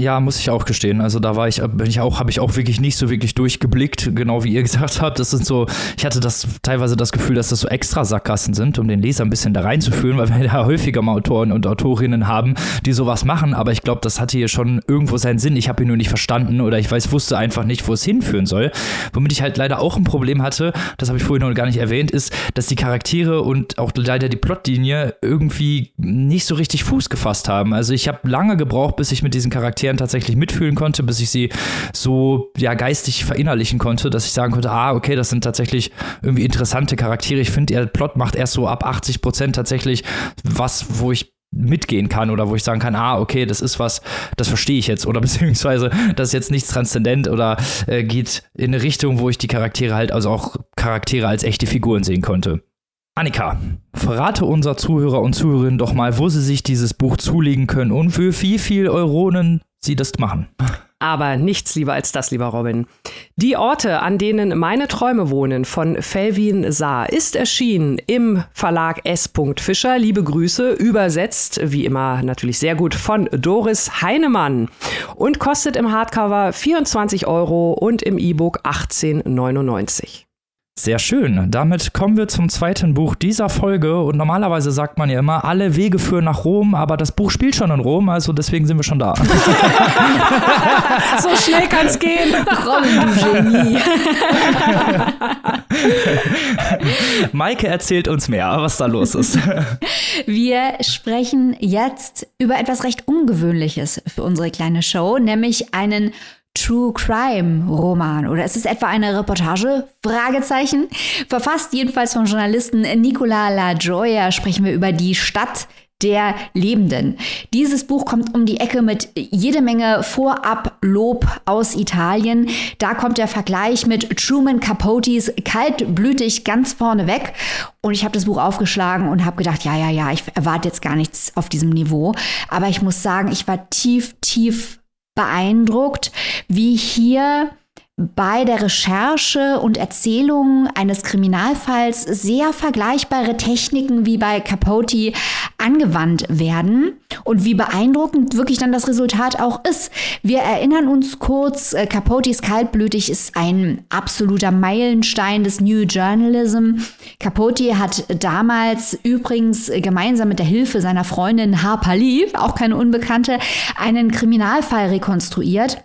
Ja, muss ich auch gestehen. Also da war ich, bin ich auch, habe ich auch wirklich nicht so wirklich durchgeblickt, genau wie ihr gesagt habt. Das sind so, ich hatte das teilweise das Gefühl, dass das so extra Sackgassen sind, um den Leser ein bisschen da reinzuführen, weil wir ja häufiger mal Autoren und Autorinnen haben, die sowas machen. Aber ich glaube, das hatte hier schon irgendwo seinen Sinn. Ich habe ihn nur nicht verstanden oder ich weiß, wusste einfach nicht, wo es hinführen soll. Womit ich halt leider auch ein Problem hatte, das habe ich vorhin noch gar nicht erwähnt, ist, dass die Charaktere und auch leider die Plotlinie irgendwie nicht so richtig Fuß gefasst haben. Also ich habe lange gebraucht, bis ich mit diesen Charakteren Charakteren tatsächlich mitfühlen konnte, bis ich sie so ja geistig verinnerlichen konnte, dass ich sagen konnte, ah, okay, das sind tatsächlich irgendwie interessante Charaktere. Ich finde, der Plot macht erst so ab 80 Prozent tatsächlich was, wo ich mitgehen kann oder wo ich sagen kann, ah, okay, das ist was, das verstehe ich jetzt oder beziehungsweise das ist jetzt nichts transzendent oder äh, geht in eine Richtung, wo ich die Charaktere halt, also auch Charaktere als echte Figuren sehen konnte. Annika, verrate unser Zuhörer und Zuhörerinnen doch mal, wo sie sich dieses Buch zulegen können und für wie viel Euronen sie das machen. Aber nichts lieber als das, lieber Robin. Die Orte, an denen meine Träume wohnen, von Felvin Saar, ist erschienen im Verlag S. Fischer. Liebe Grüße, übersetzt, wie immer natürlich sehr gut, von Doris Heinemann und kostet im Hardcover 24 Euro und im E-Book 18,99. Sehr schön. Damit kommen wir zum zweiten Buch dieser Folge. Und normalerweise sagt man ja immer, alle Wege führen nach Rom, aber das Buch spielt schon in Rom, also deswegen sind wir schon da. so schnell kann es gehen. Robin, du Genie. Maike erzählt uns mehr, was da los ist. Wir sprechen jetzt über etwas recht Ungewöhnliches für unsere kleine Show, nämlich einen True Crime Roman oder ist es etwa eine Reportage? Fragezeichen. Verfasst jedenfalls vom Journalisten Nicola La Gioia sprechen wir über die Stadt der Lebenden. Dieses Buch kommt um die Ecke mit jede Menge Vorablob aus Italien. Da kommt der Vergleich mit Truman Capotes kaltblütig ganz vorne weg. Und ich habe das Buch aufgeschlagen und habe gedacht, ja, ja, ja, ich erwarte jetzt gar nichts auf diesem Niveau. Aber ich muss sagen, ich war tief, tief beeindruckt, wie hier bei der Recherche und Erzählung eines Kriminalfalls sehr vergleichbare Techniken wie bei Capote angewandt werden und wie beeindruckend wirklich dann das Resultat auch ist. Wir erinnern uns kurz, äh, Capotes Kaltblütig ist ein absoluter Meilenstein des New Journalism. Capote hat damals übrigens gemeinsam mit der Hilfe seiner Freundin Harper Lee, auch keine Unbekannte, einen Kriminalfall rekonstruiert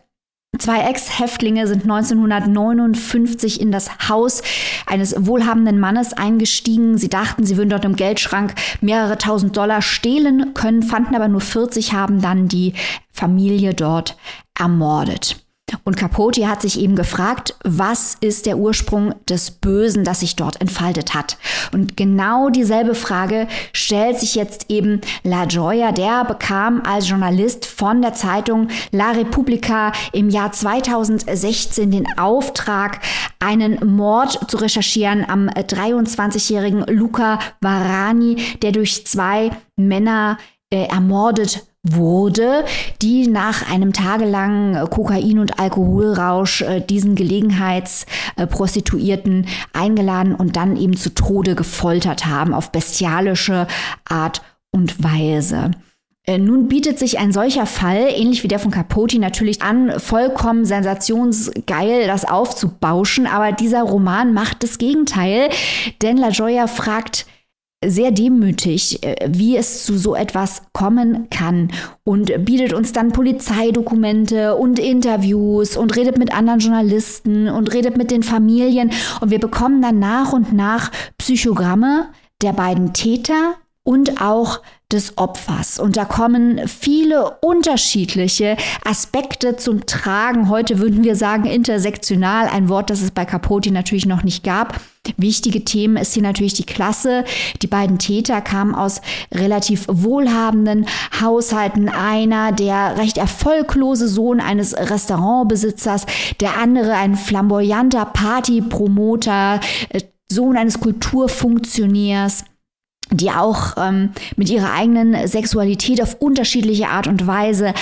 Zwei Ex-Häftlinge sind 1959 in das Haus eines wohlhabenden Mannes eingestiegen. Sie dachten, sie würden dort im Geldschrank mehrere tausend Dollar stehlen können, fanden aber nur 40, haben dann die Familie dort ermordet. Und Capote hat sich eben gefragt, was ist der Ursprung des Bösen, das sich dort entfaltet hat? Und genau dieselbe Frage stellt sich jetzt eben La Gioia. Der bekam als Journalist von der Zeitung La Repubblica im Jahr 2016 den Auftrag, einen Mord zu recherchieren am 23-jährigen Luca Varani, der durch zwei Männer äh, ermordet wurde, die nach einem tagelangen äh, Kokain- und Alkoholrausch äh, diesen Gelegenheitsprostituierten eingeladen und dann eben zu Tode gefoltert haben auf bestialische Art und Weise. Äh, nun bietet sich ein solcher Fall, ähnlich wie der von Capote, natürlich an, vollkommen sensationsgeil das aufzubauschen, aber dieser Roman macht das Gegenteil, denn La Gioia fragt sehr demütig, äh, wie es zu so etwas kommen kann und bietet uns dann Polizeidokumente und Interviews und redet mit anderen Journalisten und redet mit den Familien. Und wir bekommen dann nach und nach Psychogramme der beiden Täter und auch des Opfers. Und da kommen viele unterschiedliche Aspekte zum Tragen. Heute würden wir sagen intersektional, ein Wort, das es bei Capote natürlich noch nicht gab. Wichtige Themen ist hier natürlich die Klasse. Die beiden Täter kamen aus relativ wohlhabenden Haushalten. Einer, der recht erfolglose Sohn eines Restaurantbesitzers, der andere ein flamboyanter Partypromoter, äh, Sohn eines Kulturfunktionärs die auch ähm, mit ihrer eigenen Sexualität auf unterschiedliche Art und Weise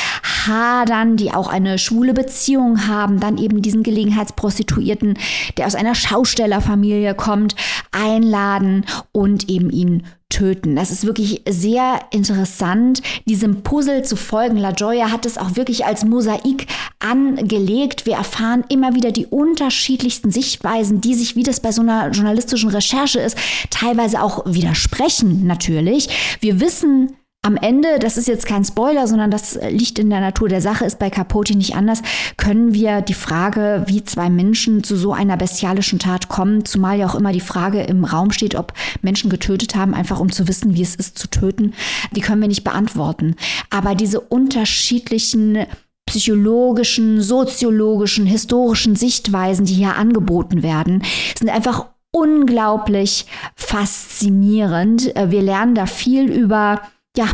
hadern, die auch eine schwule Beziehung haben, dann eben diesen Gelegenheitsprostituierten, der aus einer Schaustellerfamilie kommt, einladen und eben ihn töten. Das ist wirklich sehr interessant, diesem Puzzle zu folgen. La Gioia hat es auch wirklich als Mosaik angelegt. Wir erfahren immer wieder die unterschiedlichsten Sichtweisen, die sich, wie das bei so einer journalistischen Recherche ist, teilweise auch widersprechen natürlich. Wir wissen, am Ende, das ist jetzt kein Spoiler, sondern das liegt in der Natur der Sache, ist bei Capote nicht anders, können wir die Frage, wie zwei Menschen zu so einer bestialischen Tat kommen, zumal ja auch immer die Frage im Raum steht, ob Menschen getötet haben, einfach um zu wissen, wie es ist zu töten, die können wir nicht beantworten. Aber diese unterschiedlichen psychologischen, soziologischen, historischen Sichtweisen, die hier angeboten werden, sind einfach unglaublich faszinierend. Wir lernen da viel über ja,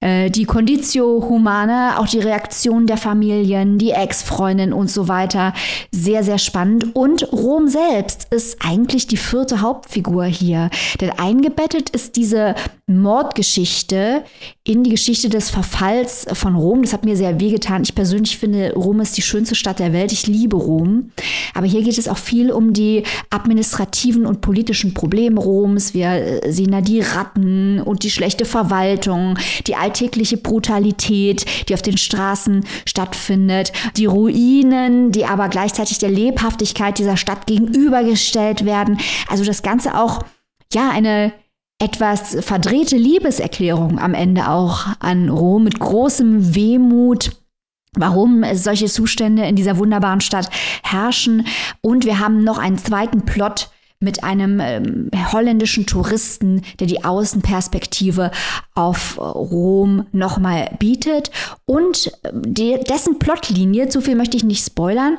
äh, die Conditio Humana, auch die Reaktion der Familien, die Ex-Freundin und so weiter. Sehr, sehr spannend. Und Rom selbst ist eigentlich die vierte Hauptfigur hier. Denn eingebettet ist diese Mordgeschichte in die Geschichte des Verfalls von Rom. Das hat mir sehr wehgetan. Ich persönlich finde, Rom ist die schönste Stadt der Welt. Ich liebe Rom. Aber hier geht es auch viel um die administrativen und politischen Probleme Roms. Wir äh, sehen da die Ratten und die schlechte Verwaltung, die alltägliche Brutalität, die auf den Straßen stattfindet, die Ruinen, die aber gleichzeitig der Lebhaftigkeit dieser Stadt gegenübergestellt werden. Also das Ganze auch, ja, eine etwas verdrehte Liebeserklärung am Ende auch an Rom mit großem Wehmut warum solche Zustände in dieser wunderbaren Stadt herrschen. Und wir haben noch einen zweiten Plot mit einem ähm, holländischen Touristen, der die Außenperspektive auf Rom nochmal bietet. Und äh, die, dessen Plotlinie, zu viel möchte ich nicht spoilern,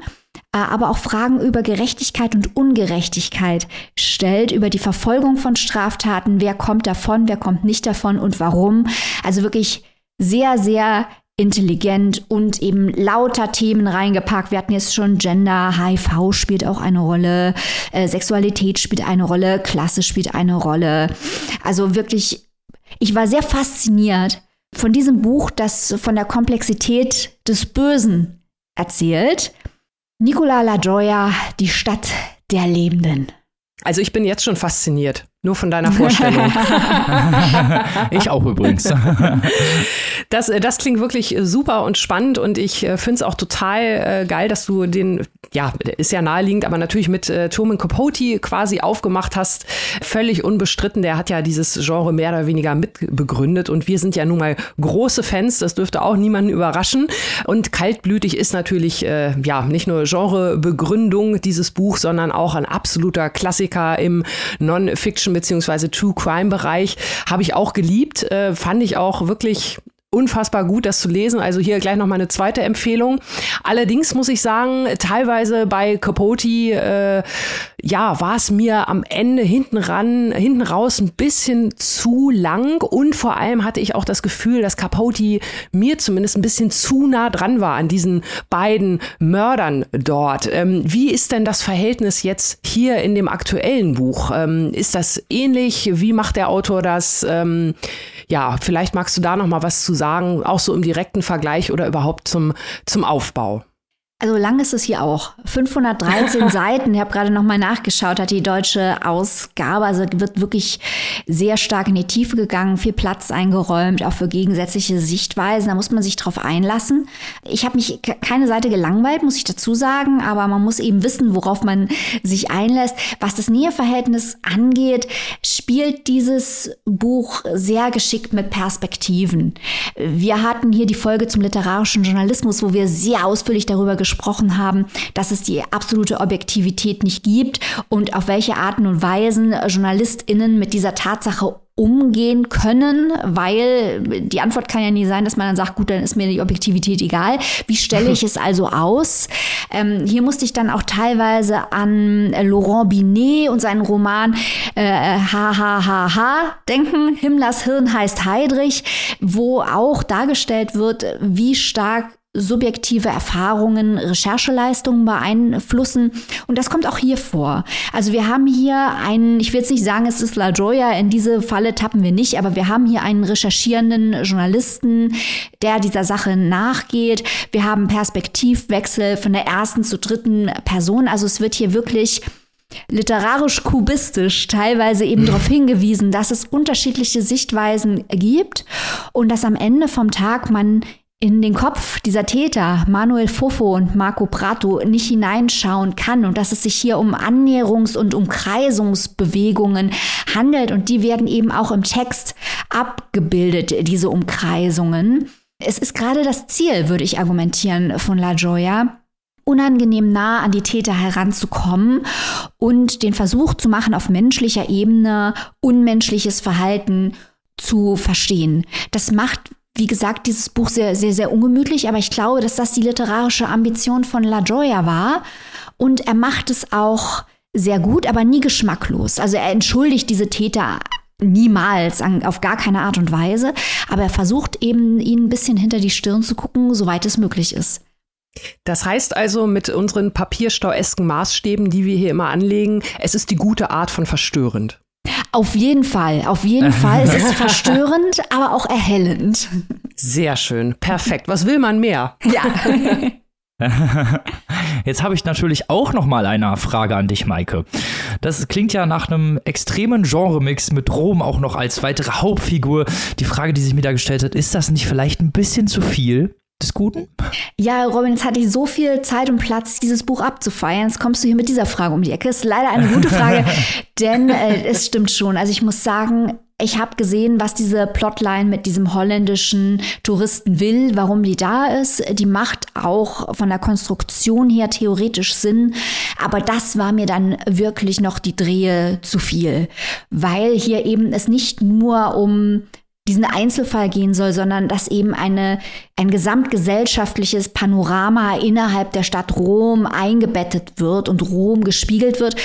aber auch Fragen über Gerechtigkeit und Ungerechtigkeit stellt, über die Verfolgung von Straftaten, wer kommt davon, wer kommt nicht davon und warum. Also wirklich sehr, sehr intelligent und eben lauter Themen reingepackt. Wir hatten jetzt schon Gender, HIV spielt auch eine Rolle, äh, Sexualität spielt eine Rolle, Klasse spielt eine Rolle. Also wirklich, ich war sehr fasziniert von diesem Buch, das von der Komplexität des Bösen erzählt Nicola La Gioia, die Stadt der Lebenden. Also ich bin jetzt schon fasziniert. Nur von deiner Vorstellung. ich auch übrigens. Das, äh, das klingt wirklich äh, super und spannend und ich äh, finde es auch total äh, geil, dass du den, ja, ist ja naheliegend, aber natürlich mit äh, Truman Capote quasi aufgemacht hast. Völlig unbestritten. Der hat ja dieses Genre mehr oder weniger mitbegründet und wir sind ja nun mal große Fans. Das dürfte auch niemanden überraschen. Und kaltblütig ist natürlich, äh, ja, nicht nur Genrebegründung dieses Buch, sondern auch ein absoluter Klassiker im Non-Fiction beziehungsweise True Crime Bereich habe ich auch geliebt, äh, fand ich auch wirklich unfassbar gut, das zu lesen. Also hier gleich noch mal eine zweite Empfehlung. Allerdings muss ich sagen, teilweise bei Capote, äh, ja, war es mir am Ende hinten ran, hinten raus ein bisschen zu lang und vor allem hatte ich auch das Gefühl, dass Capote mir zumindest ein bisschen zu nah dran war an diesen beiden Mördern dort. Ähm, wie ist denn das Verhältnis jetzt hier in dem aktuellen Buch? Ähm, ist das ähnlich? Wie macht der Autor das? Ähm, ja, vielleicht magst du da noch mal was zu sagen, auch so im direkten Vergleich oder überhaupt zum, zum Aufbau. Also lang ist es hier auch. 513 Seiten. Ich habe gerade noch mal nachgeschaut, hat die deutsche Ausgabe. Also wird wirklich sehr stark in die Tiefe gegangen, viel Platz eingeräumt, auch für gegensätzliche Sichtweisen. Da muss man sich drauf einlassen. Ich habe mich keine Seite gelangweilt, muss ich dazu sagen, aber man muss eben wissen, worauf man sich einlässt. Was das Näheverhältnis angeht, spielt dieses Buch sehr geschickt mit Perspektiven. Wir hatten hier die Folge zum literarischen Journalismus, wo wir sehr ausführlich darüber gesprochen gesprochen haben, dass es die absolute Objektivität nicht gibt und auf welche Arten und Weisen JournalistInnen mit dieser Tatsache umgehen können, weil die Antwort kann ja nie sein, dass man dann sagt, gut, dann ist mir die Objektivität egal. Wie stelle ich es also aus? Ähm, hier musste ich dann auch teilweise an Laurent Binet und seinen Roman äh, HHHH denken. Himmlers Hirn heißt Heidrich, wo auch dargestellt wird, wie stark subjektive Erfahrungen, Rechercheleistungen beeinflussen. Und das kommt auch hier vor. Also wir haben hier einen, ich will jetzt nicht sagen, es ist La Joya, in diese Falle tappen wir nicht, aber wir haben hier einen recherchierenden Journalisten, der dieser Sache nachgeht. Wir haben Perspektivwechsel von der ersten zur dritten Person. Also es wird hier wirklich literarisch-kubistisch teilweise eben darauf hingewiesen, dass es unterschiedliche Sichtweisen gibt und dass am Ende vom Tag man in den Kopf dieser Täter, Manuel Fofo und Marco Prato, nicht hineinschauen kann und dass es sich hier um Annäherungs- und Umkreisungsbewegungen handelt und die werden eben auch im Text abgebildet, diese Umkreisungen. Es ist gerade das Ziel, würde ich argumentieren, von La Gioia, unangenehm nah an die Täter heranzukommen und den Versuch zu machen, auf menschlicher Ebene unmenschliches Verhalten zu verstehen. Das macht wie gesagt, dieses Buch sehr, sehr, sehr ungemütlich, aber ich glaube, dass das die literarische Ambition von La Gioia war. Und er macht es auch sehr gut, aber nie geschmacklos. Also er entschuldigt diese Täter niemals, auf gar keine Art und Weise, aber er versucht eben, ihnen ein bisschen hinter die Stirn zu gucken, soweit es möglich ist. Das heißt also, mit unseren papierstauesken Maßstäben, die wir hier immer anlegen, es ist die gute Art von verstörend. Auf jeden Fall, auf jeden Fall. Es ist verstörend, aber auch erhellend. Sehr schön, perfekt. Was will man mehr? Ja. Jetzt habe ich natürlich auch noch mal eine Frage an dich, Maike. Das klingt ja nach einem extremen Genremix mit Rom auch noch als weitere Hauptfigur. Die Frage, die sich mir da gestellt hat, ist das nicht vielleicht ein bisschen zu viel? Des Guten? Ja, Robin, jetzt hatte ich so viel Zeit und Platz, dieses Buch abzufeiern. Jetzt kommst du hier mit dieser Frage um die Ecke. Ist leider eine gute Frage, denn äh, es stimmt schon. Also ich muss sagen, ich habe gesehen, was diese Plotline mit diesem holländischen Touristen will, warum die da ist. Die macht auch von der Konstruktion her theoretisch Sinn. Aber das war mir dann wirklich noch die Drehe zu viel, weil hier eben es nicht nur um diesen Einzelfall gehen soll, sondern dass eben eine, ein gesamtgesellschaftliches Panorama innerhalb der Stadt Rom eingebettet wird und Rom gespiegelt wird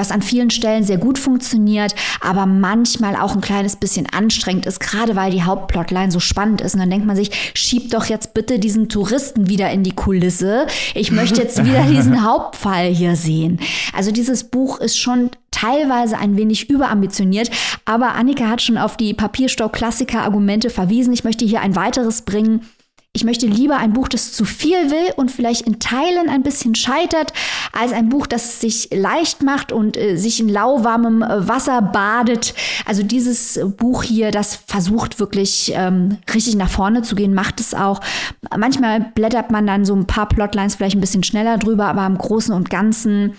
was an vielen Stellen sehr gut funktioniert, aber manchmal auch ein kleines bisschen anstrengend ist, gerade weil die Hauptplotline so spannend ist. Und dann denkt man sich, schieb doch jetzt bitte diesen Touristen wieder in die Kulisse. Ich möchte jetzt wieder diesen Hauptfall hier sehen. Also dieses Buch ist schon teilweise ein wenig überambitioniert, aber Annika hat schon auf die Papierstau-Klassiker-Argumente verwiesen. Ich möchte hier ein weiteres bringen. Ich möchte lieber ein Buch, das zu viel will und vielleicht in Teilen ein bisschen scheitert, als ein Buch, das sich leicht macht und äh, sich in lauwarmem äh, Wasser badet. Also dieses Buch hier, das versucht wirklich ähm, richtig nach vorne zu gehen, macht es auch. Manchmal blättert man dann so ein paar Plotlines vielleicht ein bisschen schneller drüber, aber im Großen und Ganzen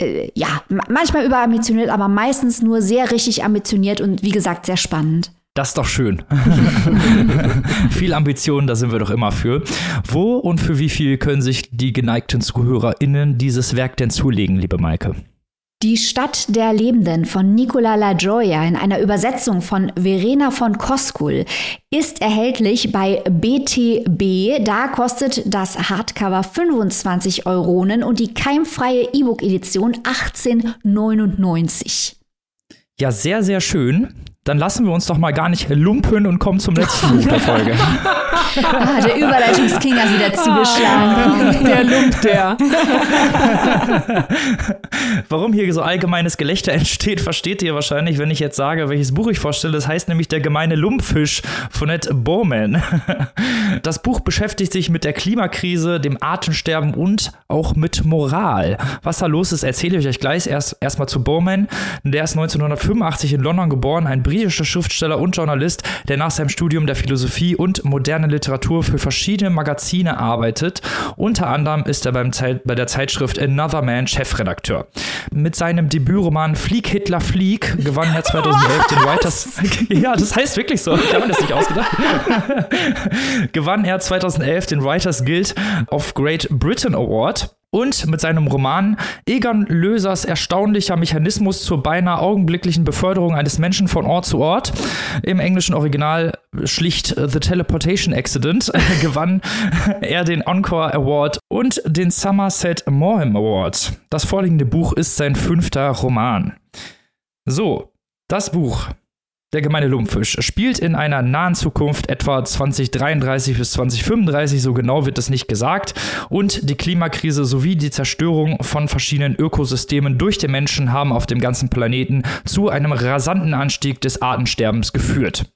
äh, ja, manchmal überambitioniert, aber meistens nur sehr richtig ambitioniert und wie gesagt sehr spannend. Das ist doch schön. viel Ambition, da sind wir doch immer für. Wo und für wie viel können sich die geneigten ZuhörerInnen dieses Werk denn zulegen, liebe Maike? Die Stadt der Lebenden von Nicola La Gioia in einer Übersetzung von Verena von Koskul ist erhältlich bei BTB. Da kostet das Hardcover 25 Euronen und die keimfreie E-Book-Edition 18,99. Ja, sehr, sehr schön. Dann lassen wir uns doch mal gar nicht lumpen und kommen zum letzten Buch der Folge. Ah, der Überleitungsking hat wieder zugeschlagen. Der Lump, der. Warum hier so allgemeines Gelächter entsteht, versteht ihr wahrscheinlich, wenn ich jetzt sage, welches Buch ich vorstelle. Das heißt nämlich Der gemeine Lumpfisch von Ed Bowman. Das Buch beschäftigt sich mit der Klimakrise, dem Artensterben und auch mit Moral. Was da los ist, erzähle ich euch gleich. Erst erstmal zu Bowman. Der ist 1985 in London geboren, ein britischer Schriftsteller und Journalist, der nach seinem Studium der Philosophie und moderne Literatur für verschiedene Magazine arbeitet. Unter anderem ist er beim Zeit, bei der Zeitschrift Another Man Chefredakteur. Mit seinem Debütroman Flieg Hitler Flieg gewann er 2011 den Writers. ja, das heißt wirklich so. Ich habe mir das nicht ausgedacht. gewann er 2011 den Writers Guild of Great Britain Award und mit seinem Roman Egon Lösers erstaunlicher Mechanismus zur beinahe augenblicklichen Beförderung eines Menschen von Ort zu Ort, im englischen Original schlicht The Teleportation Accident, gewann er den Encore Award und den Somerset Maugham Award. Das vorliegende Buch ist sein fünfter Roman. So, das Buch der gemeine Lumpfisch spielt in einer nahen Zukunft etwa 2033 bis 2035, so genau wird es nicht gesagt, und die Klimakrise sowie die Zerstörung von verschiedenen Ökosystemen durch den Menschen haben auf dem ganzen Planeten zu einem rasanten Anstieg des Artensterbens geführt.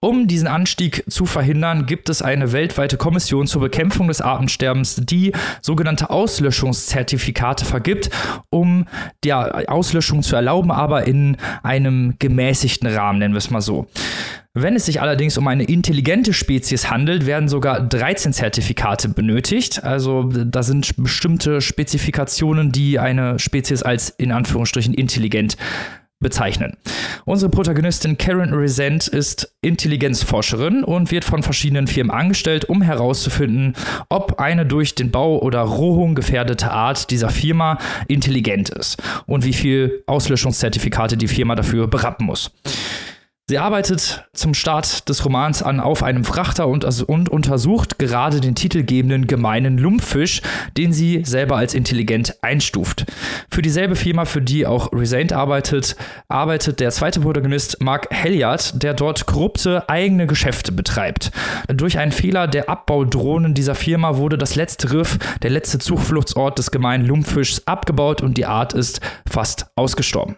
Um diesen Anstieg zu verhindern, gibt es eine weltweite Kommission zur Bekämpfung des Artensterbens, die sogenannte Auslöschungszertifikate vergibt, um die Auslöschung zu erlauben, aber in einem gemäßigten Rahmen, nennen wir es mal so. Wenn es sich allerdings um eine intelligente Spezies handelt, werden sogar 13 Zertifikate benötigt. Also da sind bestimmte Spezifikationen, die eine Spezies als in Anführungsstrichen intelligent bezeichnen. Unsere Protagonistin Karen Resent ist Intelligenzforscherin und wird von verschiedenen Firmen angestellt, um herauszufinden, ob eine durch den Bau oder Rohung gefährdete Art dieser Firma intelligent ist und wie viel Auslöschungszertifikate die Firma dafür berappen muss. Sie arbeitet zum Start des Romans an auf einem Frachter und, und, untersucht gerade den titelgebenden gemeinen Lumpfisch, den sie selber als intelligent einstuft. Für dieselbe Firma, für die auch Resent arbeitet, arbeitet der zweite Protagonist Mark Helliard, der dort korrupte eigene Geschäfte betreibt. Durch einen Fehler der Abbaudrohnen dieser Firma wurde das letzte Riff, der letzte Zufluchtsort des gemeinen Lumpfischs, abgebaut und die Art ist fast ausgestorben.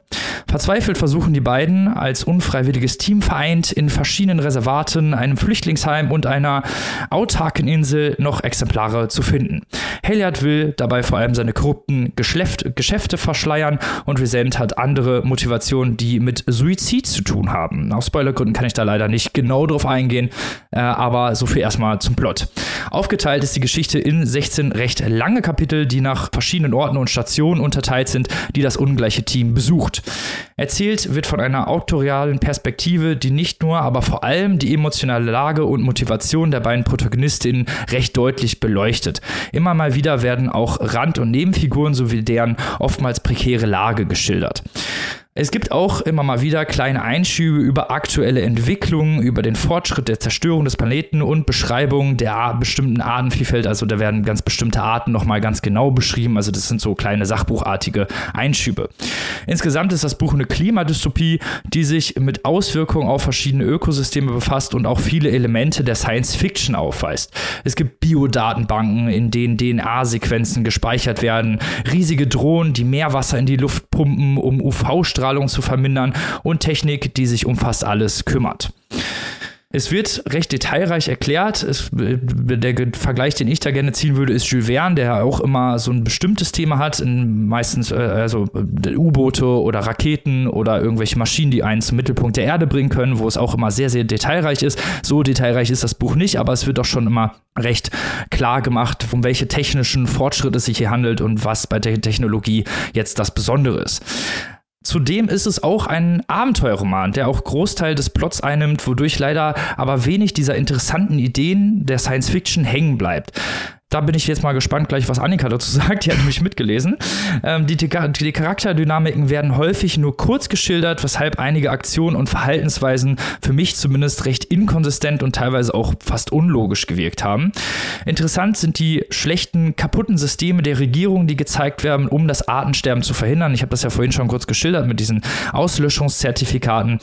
Verzweifelt versuchen die beiden als unfreiwilliges Team vereint in verschiedenen Reservaten, einem Flüchtlingsheim und einer autarken Insel noch Exemplare zu finden. Hilliard will dabei vor allem seine korrupten Geschäft Geschäfte verschleiern und Resent hat andere Motivationen, die mit Suizid zu tun haben. Aus Spoilergründen kann ich da leider nicht genau drauf eingehen, äh, aber so viel erstmal zum Plot. Aufgeteilt ist die Geschichte in 16 recht lange Kapitel, die nach verschiedenen Orten und Stationen unterteilt sind, die das ungleiche Team besucht. Erzählt wird von einer autorialen Perspektive die nicht nur, aber vor allem die emotionale Lage und Motivation der beiden Protagonistinnen recht deutlich beleuchtet. Immer mal wieder werden auch Rand- und Nebenfiguren sowie deren oftmals prekäre Lage geschildert. Es gibt auch immer mal wieder kleine Einschübe über aktuelle Entwicklungen, über den Fortschritt der Zerstörung des Planeten und Beschreibungen der bestimmten Artenvielfalt. Also da werden ganz bestimmte Arten nochmal ganz genau beschrieben. Also das sind so kleine sachbuchartige Einschübe. Insgesamt ist das Buch eine Klimadystopie, die sich mit Auswirkungen auf verschiedene Ökosysteme befasst und auch viele Elemente der Science Fiction aufweist. Es gibt Biodatenbanken, in denen DNA-Sequenzen gespeichert werden, riesige Drohnen, die Meerwasser in die Luft pumpen, um UV-Strahlen Strahlung zu vermindern und Technik, die sich um fast alles kümmert. Es wird recht detailreich erklärt. Es, der Vergleich, den ich da gerne ziehen würde, ist Jules Verne, der auch immer so ein bestimmtes Thema hat, meistens äh, also äh, U-Boote oder Raketen oder irgendwelche Maschinen, die einen zum Mittelpunkt der Erde bringen können, wo es auch immer sehr, sehr detailreich ist. So detailreich ist das Buch nicht, aber es wird auch schon immer recht klar gemacht, um welche technischen Fortschritte es sich hier handelt und was bei der Technologie jetzt das Besondere ist. Zudem ist es auch ein Abenteuerroman, der auch Großteil des Plots einnimmt, wodurch leider aber wenig dieser interessanten Ideen der Science Fiction hängen bleibt. Da bin ich jetzt mal gespannt, gleich was Annika dazu sagt. Die hat nämlich mitgelesen. Ähm, die, die, Charakterdynamiken werden häufig nur kurz geschildert, weshalb einige Aktionen und Verhaltensweisen für mich zumindest recht inkonsistent und teilweise auch fast unlogisch gewirkt haben. Interessant sind die schlechten, kaputten Systeme der Regierung, die gezeigt werden, um das Artensterben zu verhindern. Ich habe das ja vorhin schon kurz geschildert mit diesen Auslöschungszertifikaten.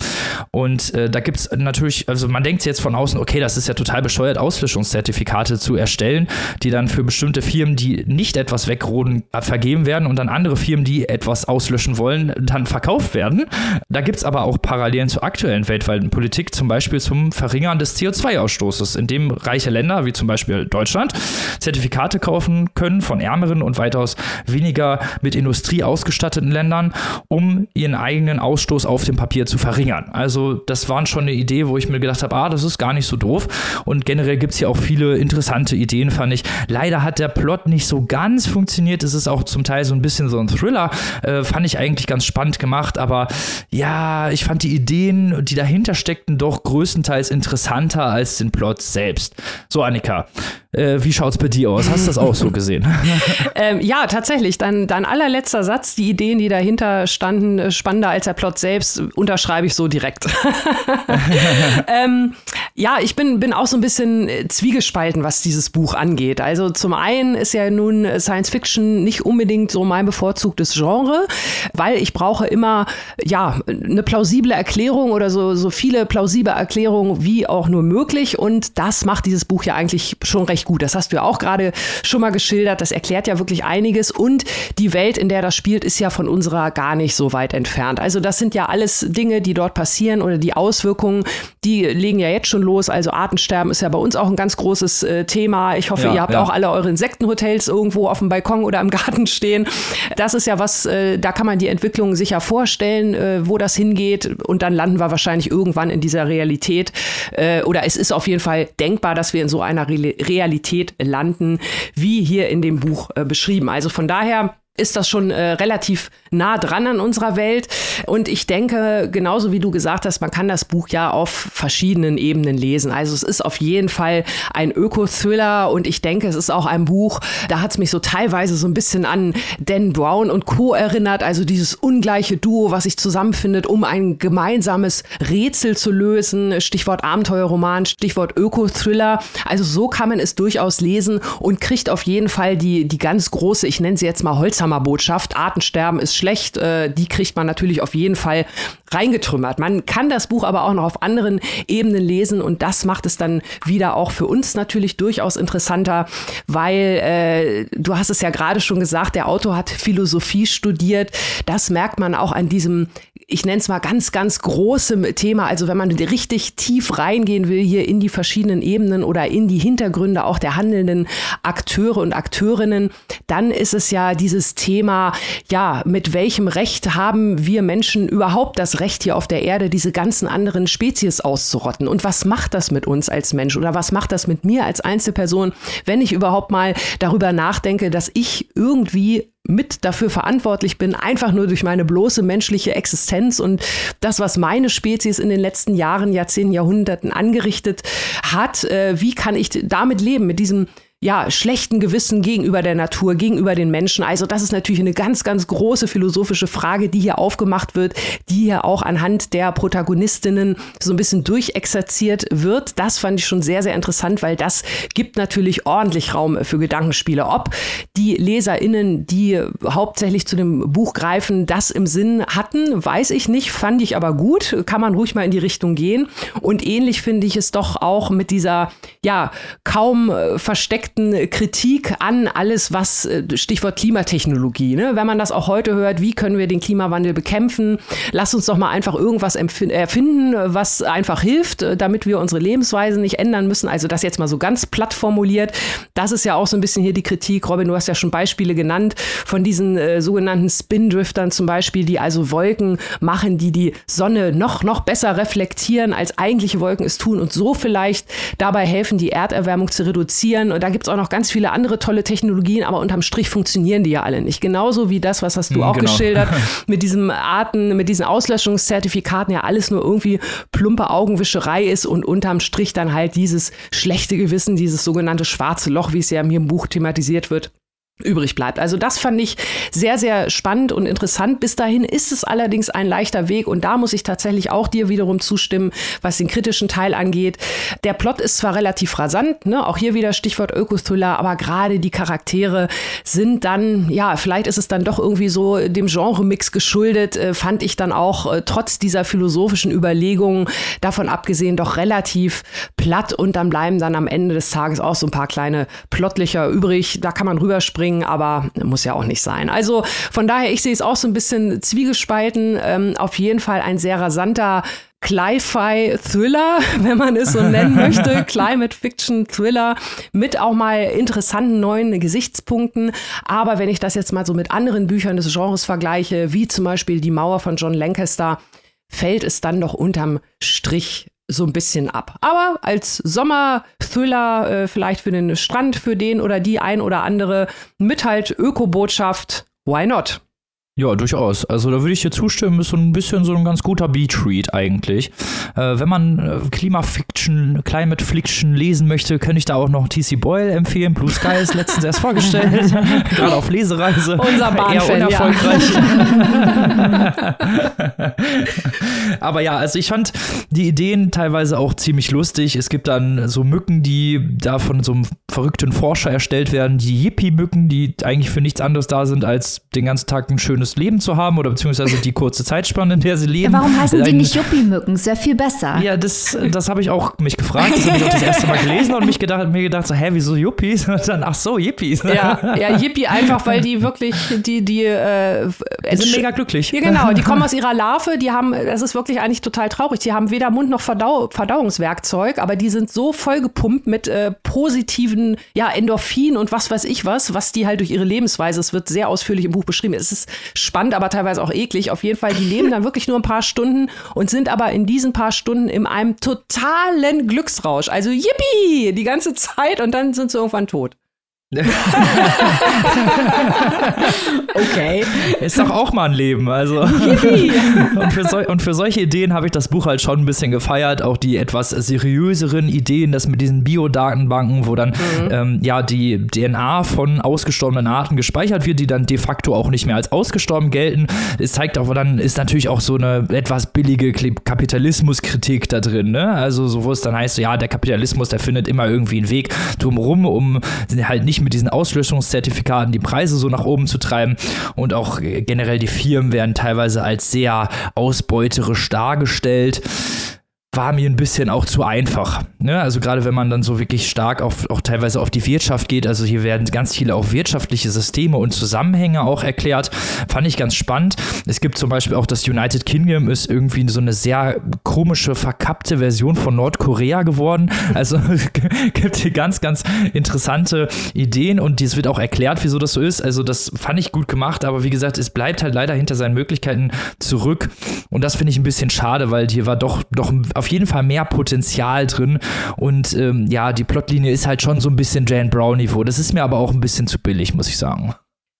Und äh, da gibt es natürlich, also man denkt jetzt von außen, okay, das ist ja total bescheuert, Auslöschungszertifikate zu erstellen, die dann für bestimmte Firmen, die nicht etwas wegroden, äh, vergeben werden und dann andere Firmen, die etwas auslöschen wollen, dann verkauft werden. Da gibt es aber auch Parallelen zur aktuellen weltweiten Politik, zum Beispiel zum Verringern des CO2-Ausstoßes, in dem reiche Länder, wie zum Beispiel Deutschland, Zertifikate kaufen können von ärmeren und weitaus weniger mit Industrie ausgestatteten Ländern, um ihren eigenen Ausstoß auf dem Papier zu verringern. Also das war schon eine Idee, wo ich mir gedacht habe, ah, das ist gar nicht so doof. Und generell gibt es hier auch viele interessante Ideen, fand ich. Leider hat der Plot nicht so ganz funktioniert. Es ist auch zum Teil so ein bisschen so ein Thriller. Äh, fand ich eigentlich ganz spannend gemacht, aber ja, ich fand die Ideen, die dahinter steckten, doch größtenteils interessanter als den Plot selbst. So, Annika, äh, wie schaut's bei dir aus? Hast du das auch so gesehen? ähm, ja, tatsächlich. Dein, dein allerletzter Satz, die Ideen, die dahinter standen, äh, spannender als der Plot selbst, unterschreibe ich so direkt. ähm, ja, ich bin, bin auch so ein bisschen äh, zwiegespalten, was dieses Buch angeht. Also zum einen ist ja nun Science Fiction nicht unbedingt so mein bevorzugtes Genre, weil ich brauche immer ja eine plausible Erklärung oder so, so viele plausible Erklärungen wie auch nur möglich. Und das macht dieses Buch ja eigentlich schon recht gut. Das hast du ja auch gerade schon mal geschildert. Das erklärt ja wirklich einiges. Und die Welt, in der das spielt, ist ja von unserer gar nicht so weit entfernt. Also das sind ja alles Dinge, die dort passieren oder die Auswirkungen, die legen ja jetzt schon los. Also Artensterben ist ja bei uns auch ein ganz großes äh, Thema. Ich hoffe, ja, ihr habt ja. auch alle eure Insektenhotels irgendwo auf dem Balkon oder im Garten stehen. Das ist ja was, äh, da kann man die Entwicklung sicher vorstellen, äh, wo das hingeht. Und dann landen wir wahrscheinlich irgendwann in dieser Realität. Äh, oder es ist auf jeden Fall denkbar, dass wir in so einer Re Realität landen, wie hier in dem Buch äh, beschrieben. Also von daher ist das schon äh, relativ nah dran an unserer Welt. Und ich denke, genauso wie du gesagt hast, man kann das Buch ja auf verschiedenen Ebenen lesen. Also es ist auf jeden Fall ein Öko-Thriller und ich denke, es ist auch ein Buch, da hat es mich so teilweise so ein bisschen an Dan Brown und Co. erinnert. Also dieses ungleiche Duo, was sich zusammenfindet, um ein gemeinsames Rätsel zu lösen. Stichwort Abenteuerroman, Stichwort Öko-Thriller. Also so kann man es durchaus lesen und kriegt auf jeden Fall die, die ganz große, ich nenne sie jetzt mal Holz Botschaft, Artensterben ist schlecht, äh, die kriegt man natürlich auf jeden Fall reingetrümmert. Man kann das Buch aber auch noch auf anderen Ebenen lesen und das macht es dann wieder auch für uns natürlich durchaus interessanter, weil äh, du hast es ja gerade schon gesagt, der Autor hat Philosophie studiert. Das merkt man auch an diesem ich nenne es mal ganz, ganz große Thema. Also wenn man richtig tief reingehen will hier in die verschiedenen Ebenen oder in die Hintergründe auch der handelnden Akteure und Akteurinnen, dann ist es ja dieses Thema, ja, mit welchem Recht haben wir Menschen überhaupt das Recht hier auf der Erde, diese ganzen anderen Spezies auszurotten? Und was macht das mit uns als Mensch oder was macht das mit mir als Einzelperson, wenn ich überhaupt mal darüber nachdenke, dass ich irgendwie mit dafür verantwortlich bin, einfach nur durch meine bloße menschliche Existenz und das, was meine Spezies in den letzten Jahren, Jahrzehnten, Jahrhunderten angerichtet hat. Äh, wie kann ich damit leben, mit diesem ja, schlechten Gewissen gegenüber der Natur, gegenüber den Menschen. Also das ist natürlich eine ganz, ganz große philosophische Frage, die hier aufgemacht wird, die hier auch anhand der Protagonistinnen so ein bisschen durchexerziert wird. Das fand ich schon sehr, sehr interessant, weil das gibt natürlich ordentlich Raum für Gedankenspiele. Ob die LeserInnen, die hauptsächlich zu dem Buch greifen, das im Sinn hatten, weiß ich nicht, fand ich aber gut. Kann man ruhig mal in die Richtung gehen. Und ähnlich finde ich es doch auch mit dieser, ja, kaum äh, versteckten direkten Kritik an alles, was äh, Stichwort Klimatechnologie. Ne? Wenn man das auch heute hört, wie können wir den Klimawandel bekämpfen? Lass uns doch mal einfach irgendwas erfinden, was einfach hilft, äh, damit wir unsere Lebensweise nicht ändern müssen. Also das jetzt mal so ganz platt formuliert. Das ist ja auch so ein bisschen hier die Kritik. Robin, du hast ja schon Beispiele genannt von diesen äh, sogenannten Spindriftern zum Beispiel, die also Wolken machen, die die Sonne noch, noch besser reflektieren, als eigentliche Wolken es tun und so vielleicht dabei helfen, die Erderwärmung zu reduzieren. Und da gibt gibt es auch noch ganz viele andere tolle Technologien, aber unterm Strich funktionieren die ja alle nicht. Genauso wie das, was hast du hm, auch genau. geschildert, mit diesem Arten, mit diesen Auslöschungszertifikaten ja alles nur irgendwie plumpe Augenwischerei ist und unterm Strich dann halt dieses schlechte Gewissen, dieses sogenannte schwarze Loch, wie es ja in im Buch thematisiert wird übrig bleibt. Also das fand ich sehr, sehr spannend und interessant. Bis dahin ist es allerdings ein leichter Weg und da muss ich tatsächlich auch dir wiederum zustimmen, was den kritischen Teil angeht. Der Plot ist zwar relativ rasant, ne? auch hier wieder Stichwort Ökothriller, aber gerade die Charaktere sind dann, ja, vielleicht ist es dann doch irgendwie so dem Genre-Mix geschuldet, äh, fand ich dann auch äh, trotz dieser philosophischen Überlegungen davon abgesehen doch relativ platt und dann bleiben dann am Ende des Tages auch so ein paar kleine Plotlöcher übrig. Da kann man rüberspringen bringen, aber muss ja auch nicht sein. Also von daher, ich sehe es auch so ein bisschen zwiegespalten. Ähm, auf jeden Fall ein sehr rasanter Cli-Fi-Thriller, wenn man es so nennen möchte, Climate Fiction Thriller mit auch mal interessanten neuen Gesichtspunkten. Aber wenn ich das jetzt mal so mit anderen Büchern des Genres vergleiche, wie zum Beispiel Die Mauer von John Lancaster, fällt es dann doch unterm Strich so ein bisschen ab. Aber als Sommerthriller äh, vielleicht für den Strand, für den oder die ein oder andere mit halt Öko-Botschaft, why not? Ja, durchaus. Also da würde ich dir zustimmen, ist so ein bisschen so ein ganz guter Beat-Read eigentlich. Äh, wenn man äh, Klimafiction, Climate Fiction lesen möchte, könnte ich da auch noch TC Boyle empfehlen. Blue Sky ist letztens erst vorgestellt, gerade auf Lesereise. Unser Bahnfan, eher unerfolgreich. Ja. Aber ja, also ich fand die Ideen teilweise auch ziemlich lustig. Es gibt dann so Mücken, die da von so einem verrückten Forscher erstellt werden, die Yippie-Mücken, die eigentlich für nichts anderes da sind, als den ganzen Tag ein schönes schönes Leben zu haben oder beziehungsweise die kurze Zeitspanne, in der sie leben. Ja, warum heißen die nicht Yuppie-Mücken? Ist ja viel besser. Ja, das, das habe ich auch mich gefragt. Das habe ich auch das erste Mal gelesen und mich gedacht, mir gedacht, so, hä, wieso Yuppies? Und dann, ach so, Yippies. Ja, ja, Yippie einfach, weil die wirklich, die, die, äh, die sind mega glücklich. Ja, genau. Die kommen aus ihrer Larve, die haben, das ist wirklich eigentlich total traurig. Die haben weder Mund noch Verdau Verdauungswerkzeug, aber die sind so vollgepumpt mit äh, positiven, ja, Endorphin und was weiß ich was, was die halt durch ihre Lebensweise, es wird sehr ausführlich im Buch beschrieben. Es ist spannend, aber teilweise auch eklig. Auf jeden Fall, die leben dann wirklich nur ein paar Stunden und sind aber in diesen paar Stunden in einem totalen Glücksrausch. Also yippie, die ganze Zeit und dann sind sie irgendwann tot. okay. Ist doch auch mal ein Leben. Also. und, für so, und für solche Ideen habe ich das Buch halt schon ein bisschen gefeiert. Auch die etwas seriöseren Ideen, das mit diesen Biodatenbanken, wo dann mhm. ähm, ja die DNA von ausgestorbenen Arten gespeichert wird, die dann de facto auch nicht mehr als ausgestorben gelten. Es zeigt aber dann, ist natürlich auch so eine etwas billige Kapitalismuskritik da drin. Ne? Also, so wo es dann heißt, ja, der Kapitalismus, der findet immer irgendwie einen Weg drumherum, um halt nicht mit diesen Auslöschungszertifikaten die Preise so nach oben zu treiben. Und auch generell die Firmen werden teilweise als sehr ausbeuterisch dargestellt war mir ein bisschen auch zu einfach. Ne? Also gerade wenn man dann so wirklich stark auf, auch teilweise auf die Wirtschaft geht, also hier werden ganz viele auch wirtschaftliche Systeme und Zusammenhänge auch erklärt, fand ich ganz spannend. Es gibt zum Beispiel auch das United Kingdom ist irgendwie so eine sehr komische, verkappte Version von Nordkorea geworden. Also gibt hier ganz, ganz interessante Ideen und es wird auch erklärt, wieso das so ist. Also das fand ich gut gemacht, aber wie gesagt, es bleibt halt leider hinter seinen Möglichkeiten zurück und das finde ich ein bisschen schade, weil hier war doch, doch auf jeden Fall mehr Potenzial drin. Und ähm, ja, die Plotlinie ist halt schon so ein bisschen Jane Brown-Niveau. Das ist mir aber auch ein bisschen zu billig, muss ich sagen.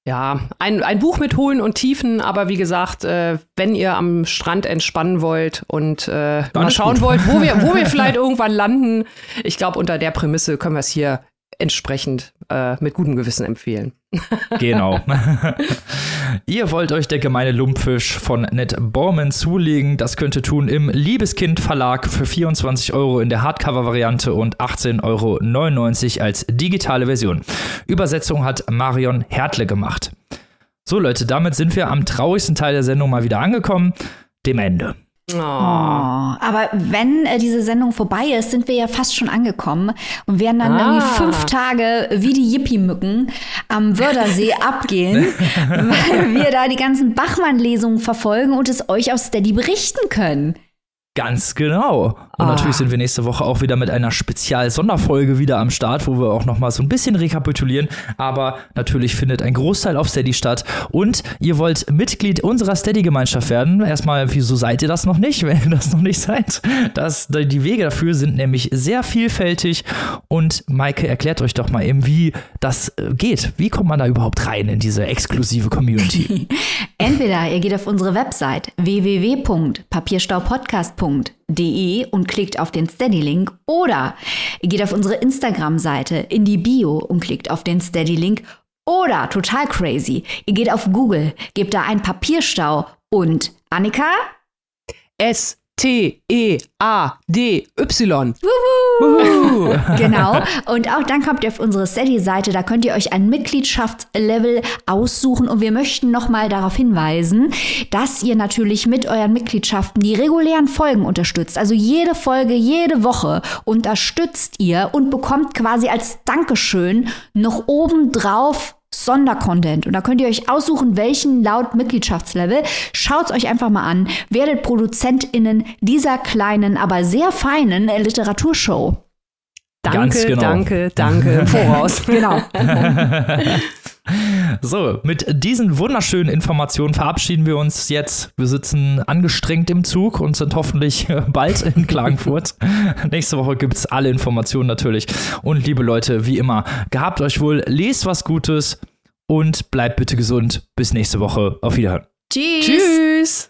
Ja, ein, ein Buch mit Hohlen und Tiefen, aber wie gesagt, äh, wenn ihr am Strand entspannen wollt und äh, mal schauen gut. wollt, wo wir, wo wir vielleicht irgendwann landen, ich glaube, unter der Prämisse können wir es hier entsprechend äh, mit gutem Gewissen empfehlen. Genau. Ihr wollt euch der gemeine Lumpfisch von Ned Borman zulegen. Das könnt ihr tun im Liebeskind Verlag für 24 Euro in der Hardcover-Variante und 18,99 Euro als digitale Version. Übersetzung hat Marion Hertle gemacht. So Leute, damit sind wir am traurigsten Teil der Sendung mal wieder angekommen, dem Ende. Oh. Oh, aber wenn äh, diese Sendung vorbei ist, sind wir ja fast schon angekommen und werden dann ah. irgendwie fünf Tage wie die Yippie-Mücken am Wördersee abgehen, weil wir da die ganzen Bachmann-Lesungen verfolgen und es euch auf Steady berichten können. Ganz genau. Und Ah. natürlich sind wir nächste Woche auch wieder mit einer Spezial-Sonderfolge wieder am Start, wo wir auch noch mal so ein bisschen rekapitulieren. Aber natürlich findet ein Großteil auf Steady statt. Und ihr wollt Mitglied unserer Steady-Gemeinschaft werden. Erstmal, wieso seid ihr das noch nicht, wenn ihr das noch nicht seid? Das, die Wege dafür sind nämlich sehr vielfältig. Und Maike, erklärt euch doch mal eben, wie das äh, geht. Wie kommt man da überhaupt rein in diese exklusive Community? Entweder ihr geht auf unsere Website www.papierstaupodcast.de und klickt auf den Steady-Link oder ihr geht auf unsere Instagram-Seite in die Bio und klickt auf den Steady-Link oder total crazy, ihr geht auf Google, gebt da ein Papierstau und Annika? S-T-E-A-D-Y. Genau. Und auch dann kommt ihr auf unsere Steady-Seite. Da könnt ihr euch ein Mitgliedschaftslevel aussuchen. Und wir möchten nochmal darauf hinweisen, dass ihr natürlich mit euren Mitgliedschaften die regulären Folgen unterstützt. Also jede Folge, jede Woche unterstützt ihr und bekommt quasi als Dankeschön noch obendrauf Sondercontent. Und da könnt ihr euch aussuchen, welchen laut Mitgliedschaftslevel. Schaut es euch einfach mal an. Werdet ProduzentInnen dieser kleinen, aber sehr feinen Literaturshow. Danke, Ganz genau. danke, danke im Voraus. Genau. So, mit diesen wunderschönen Informationen verabschieden wir uns jetzt. Wir sitzen angestrengt im Zug und sind hoffentlich bald in Klagenfurt. Nächste Woche gibt es alle Informationen natürlich. Und liebe Leute, wie immer, gehabt euch wohl, lest was Gutes und bleibt bitte gesund. Bis nächste Woche. Auf Wiederhören. Tschüss. Tschüss.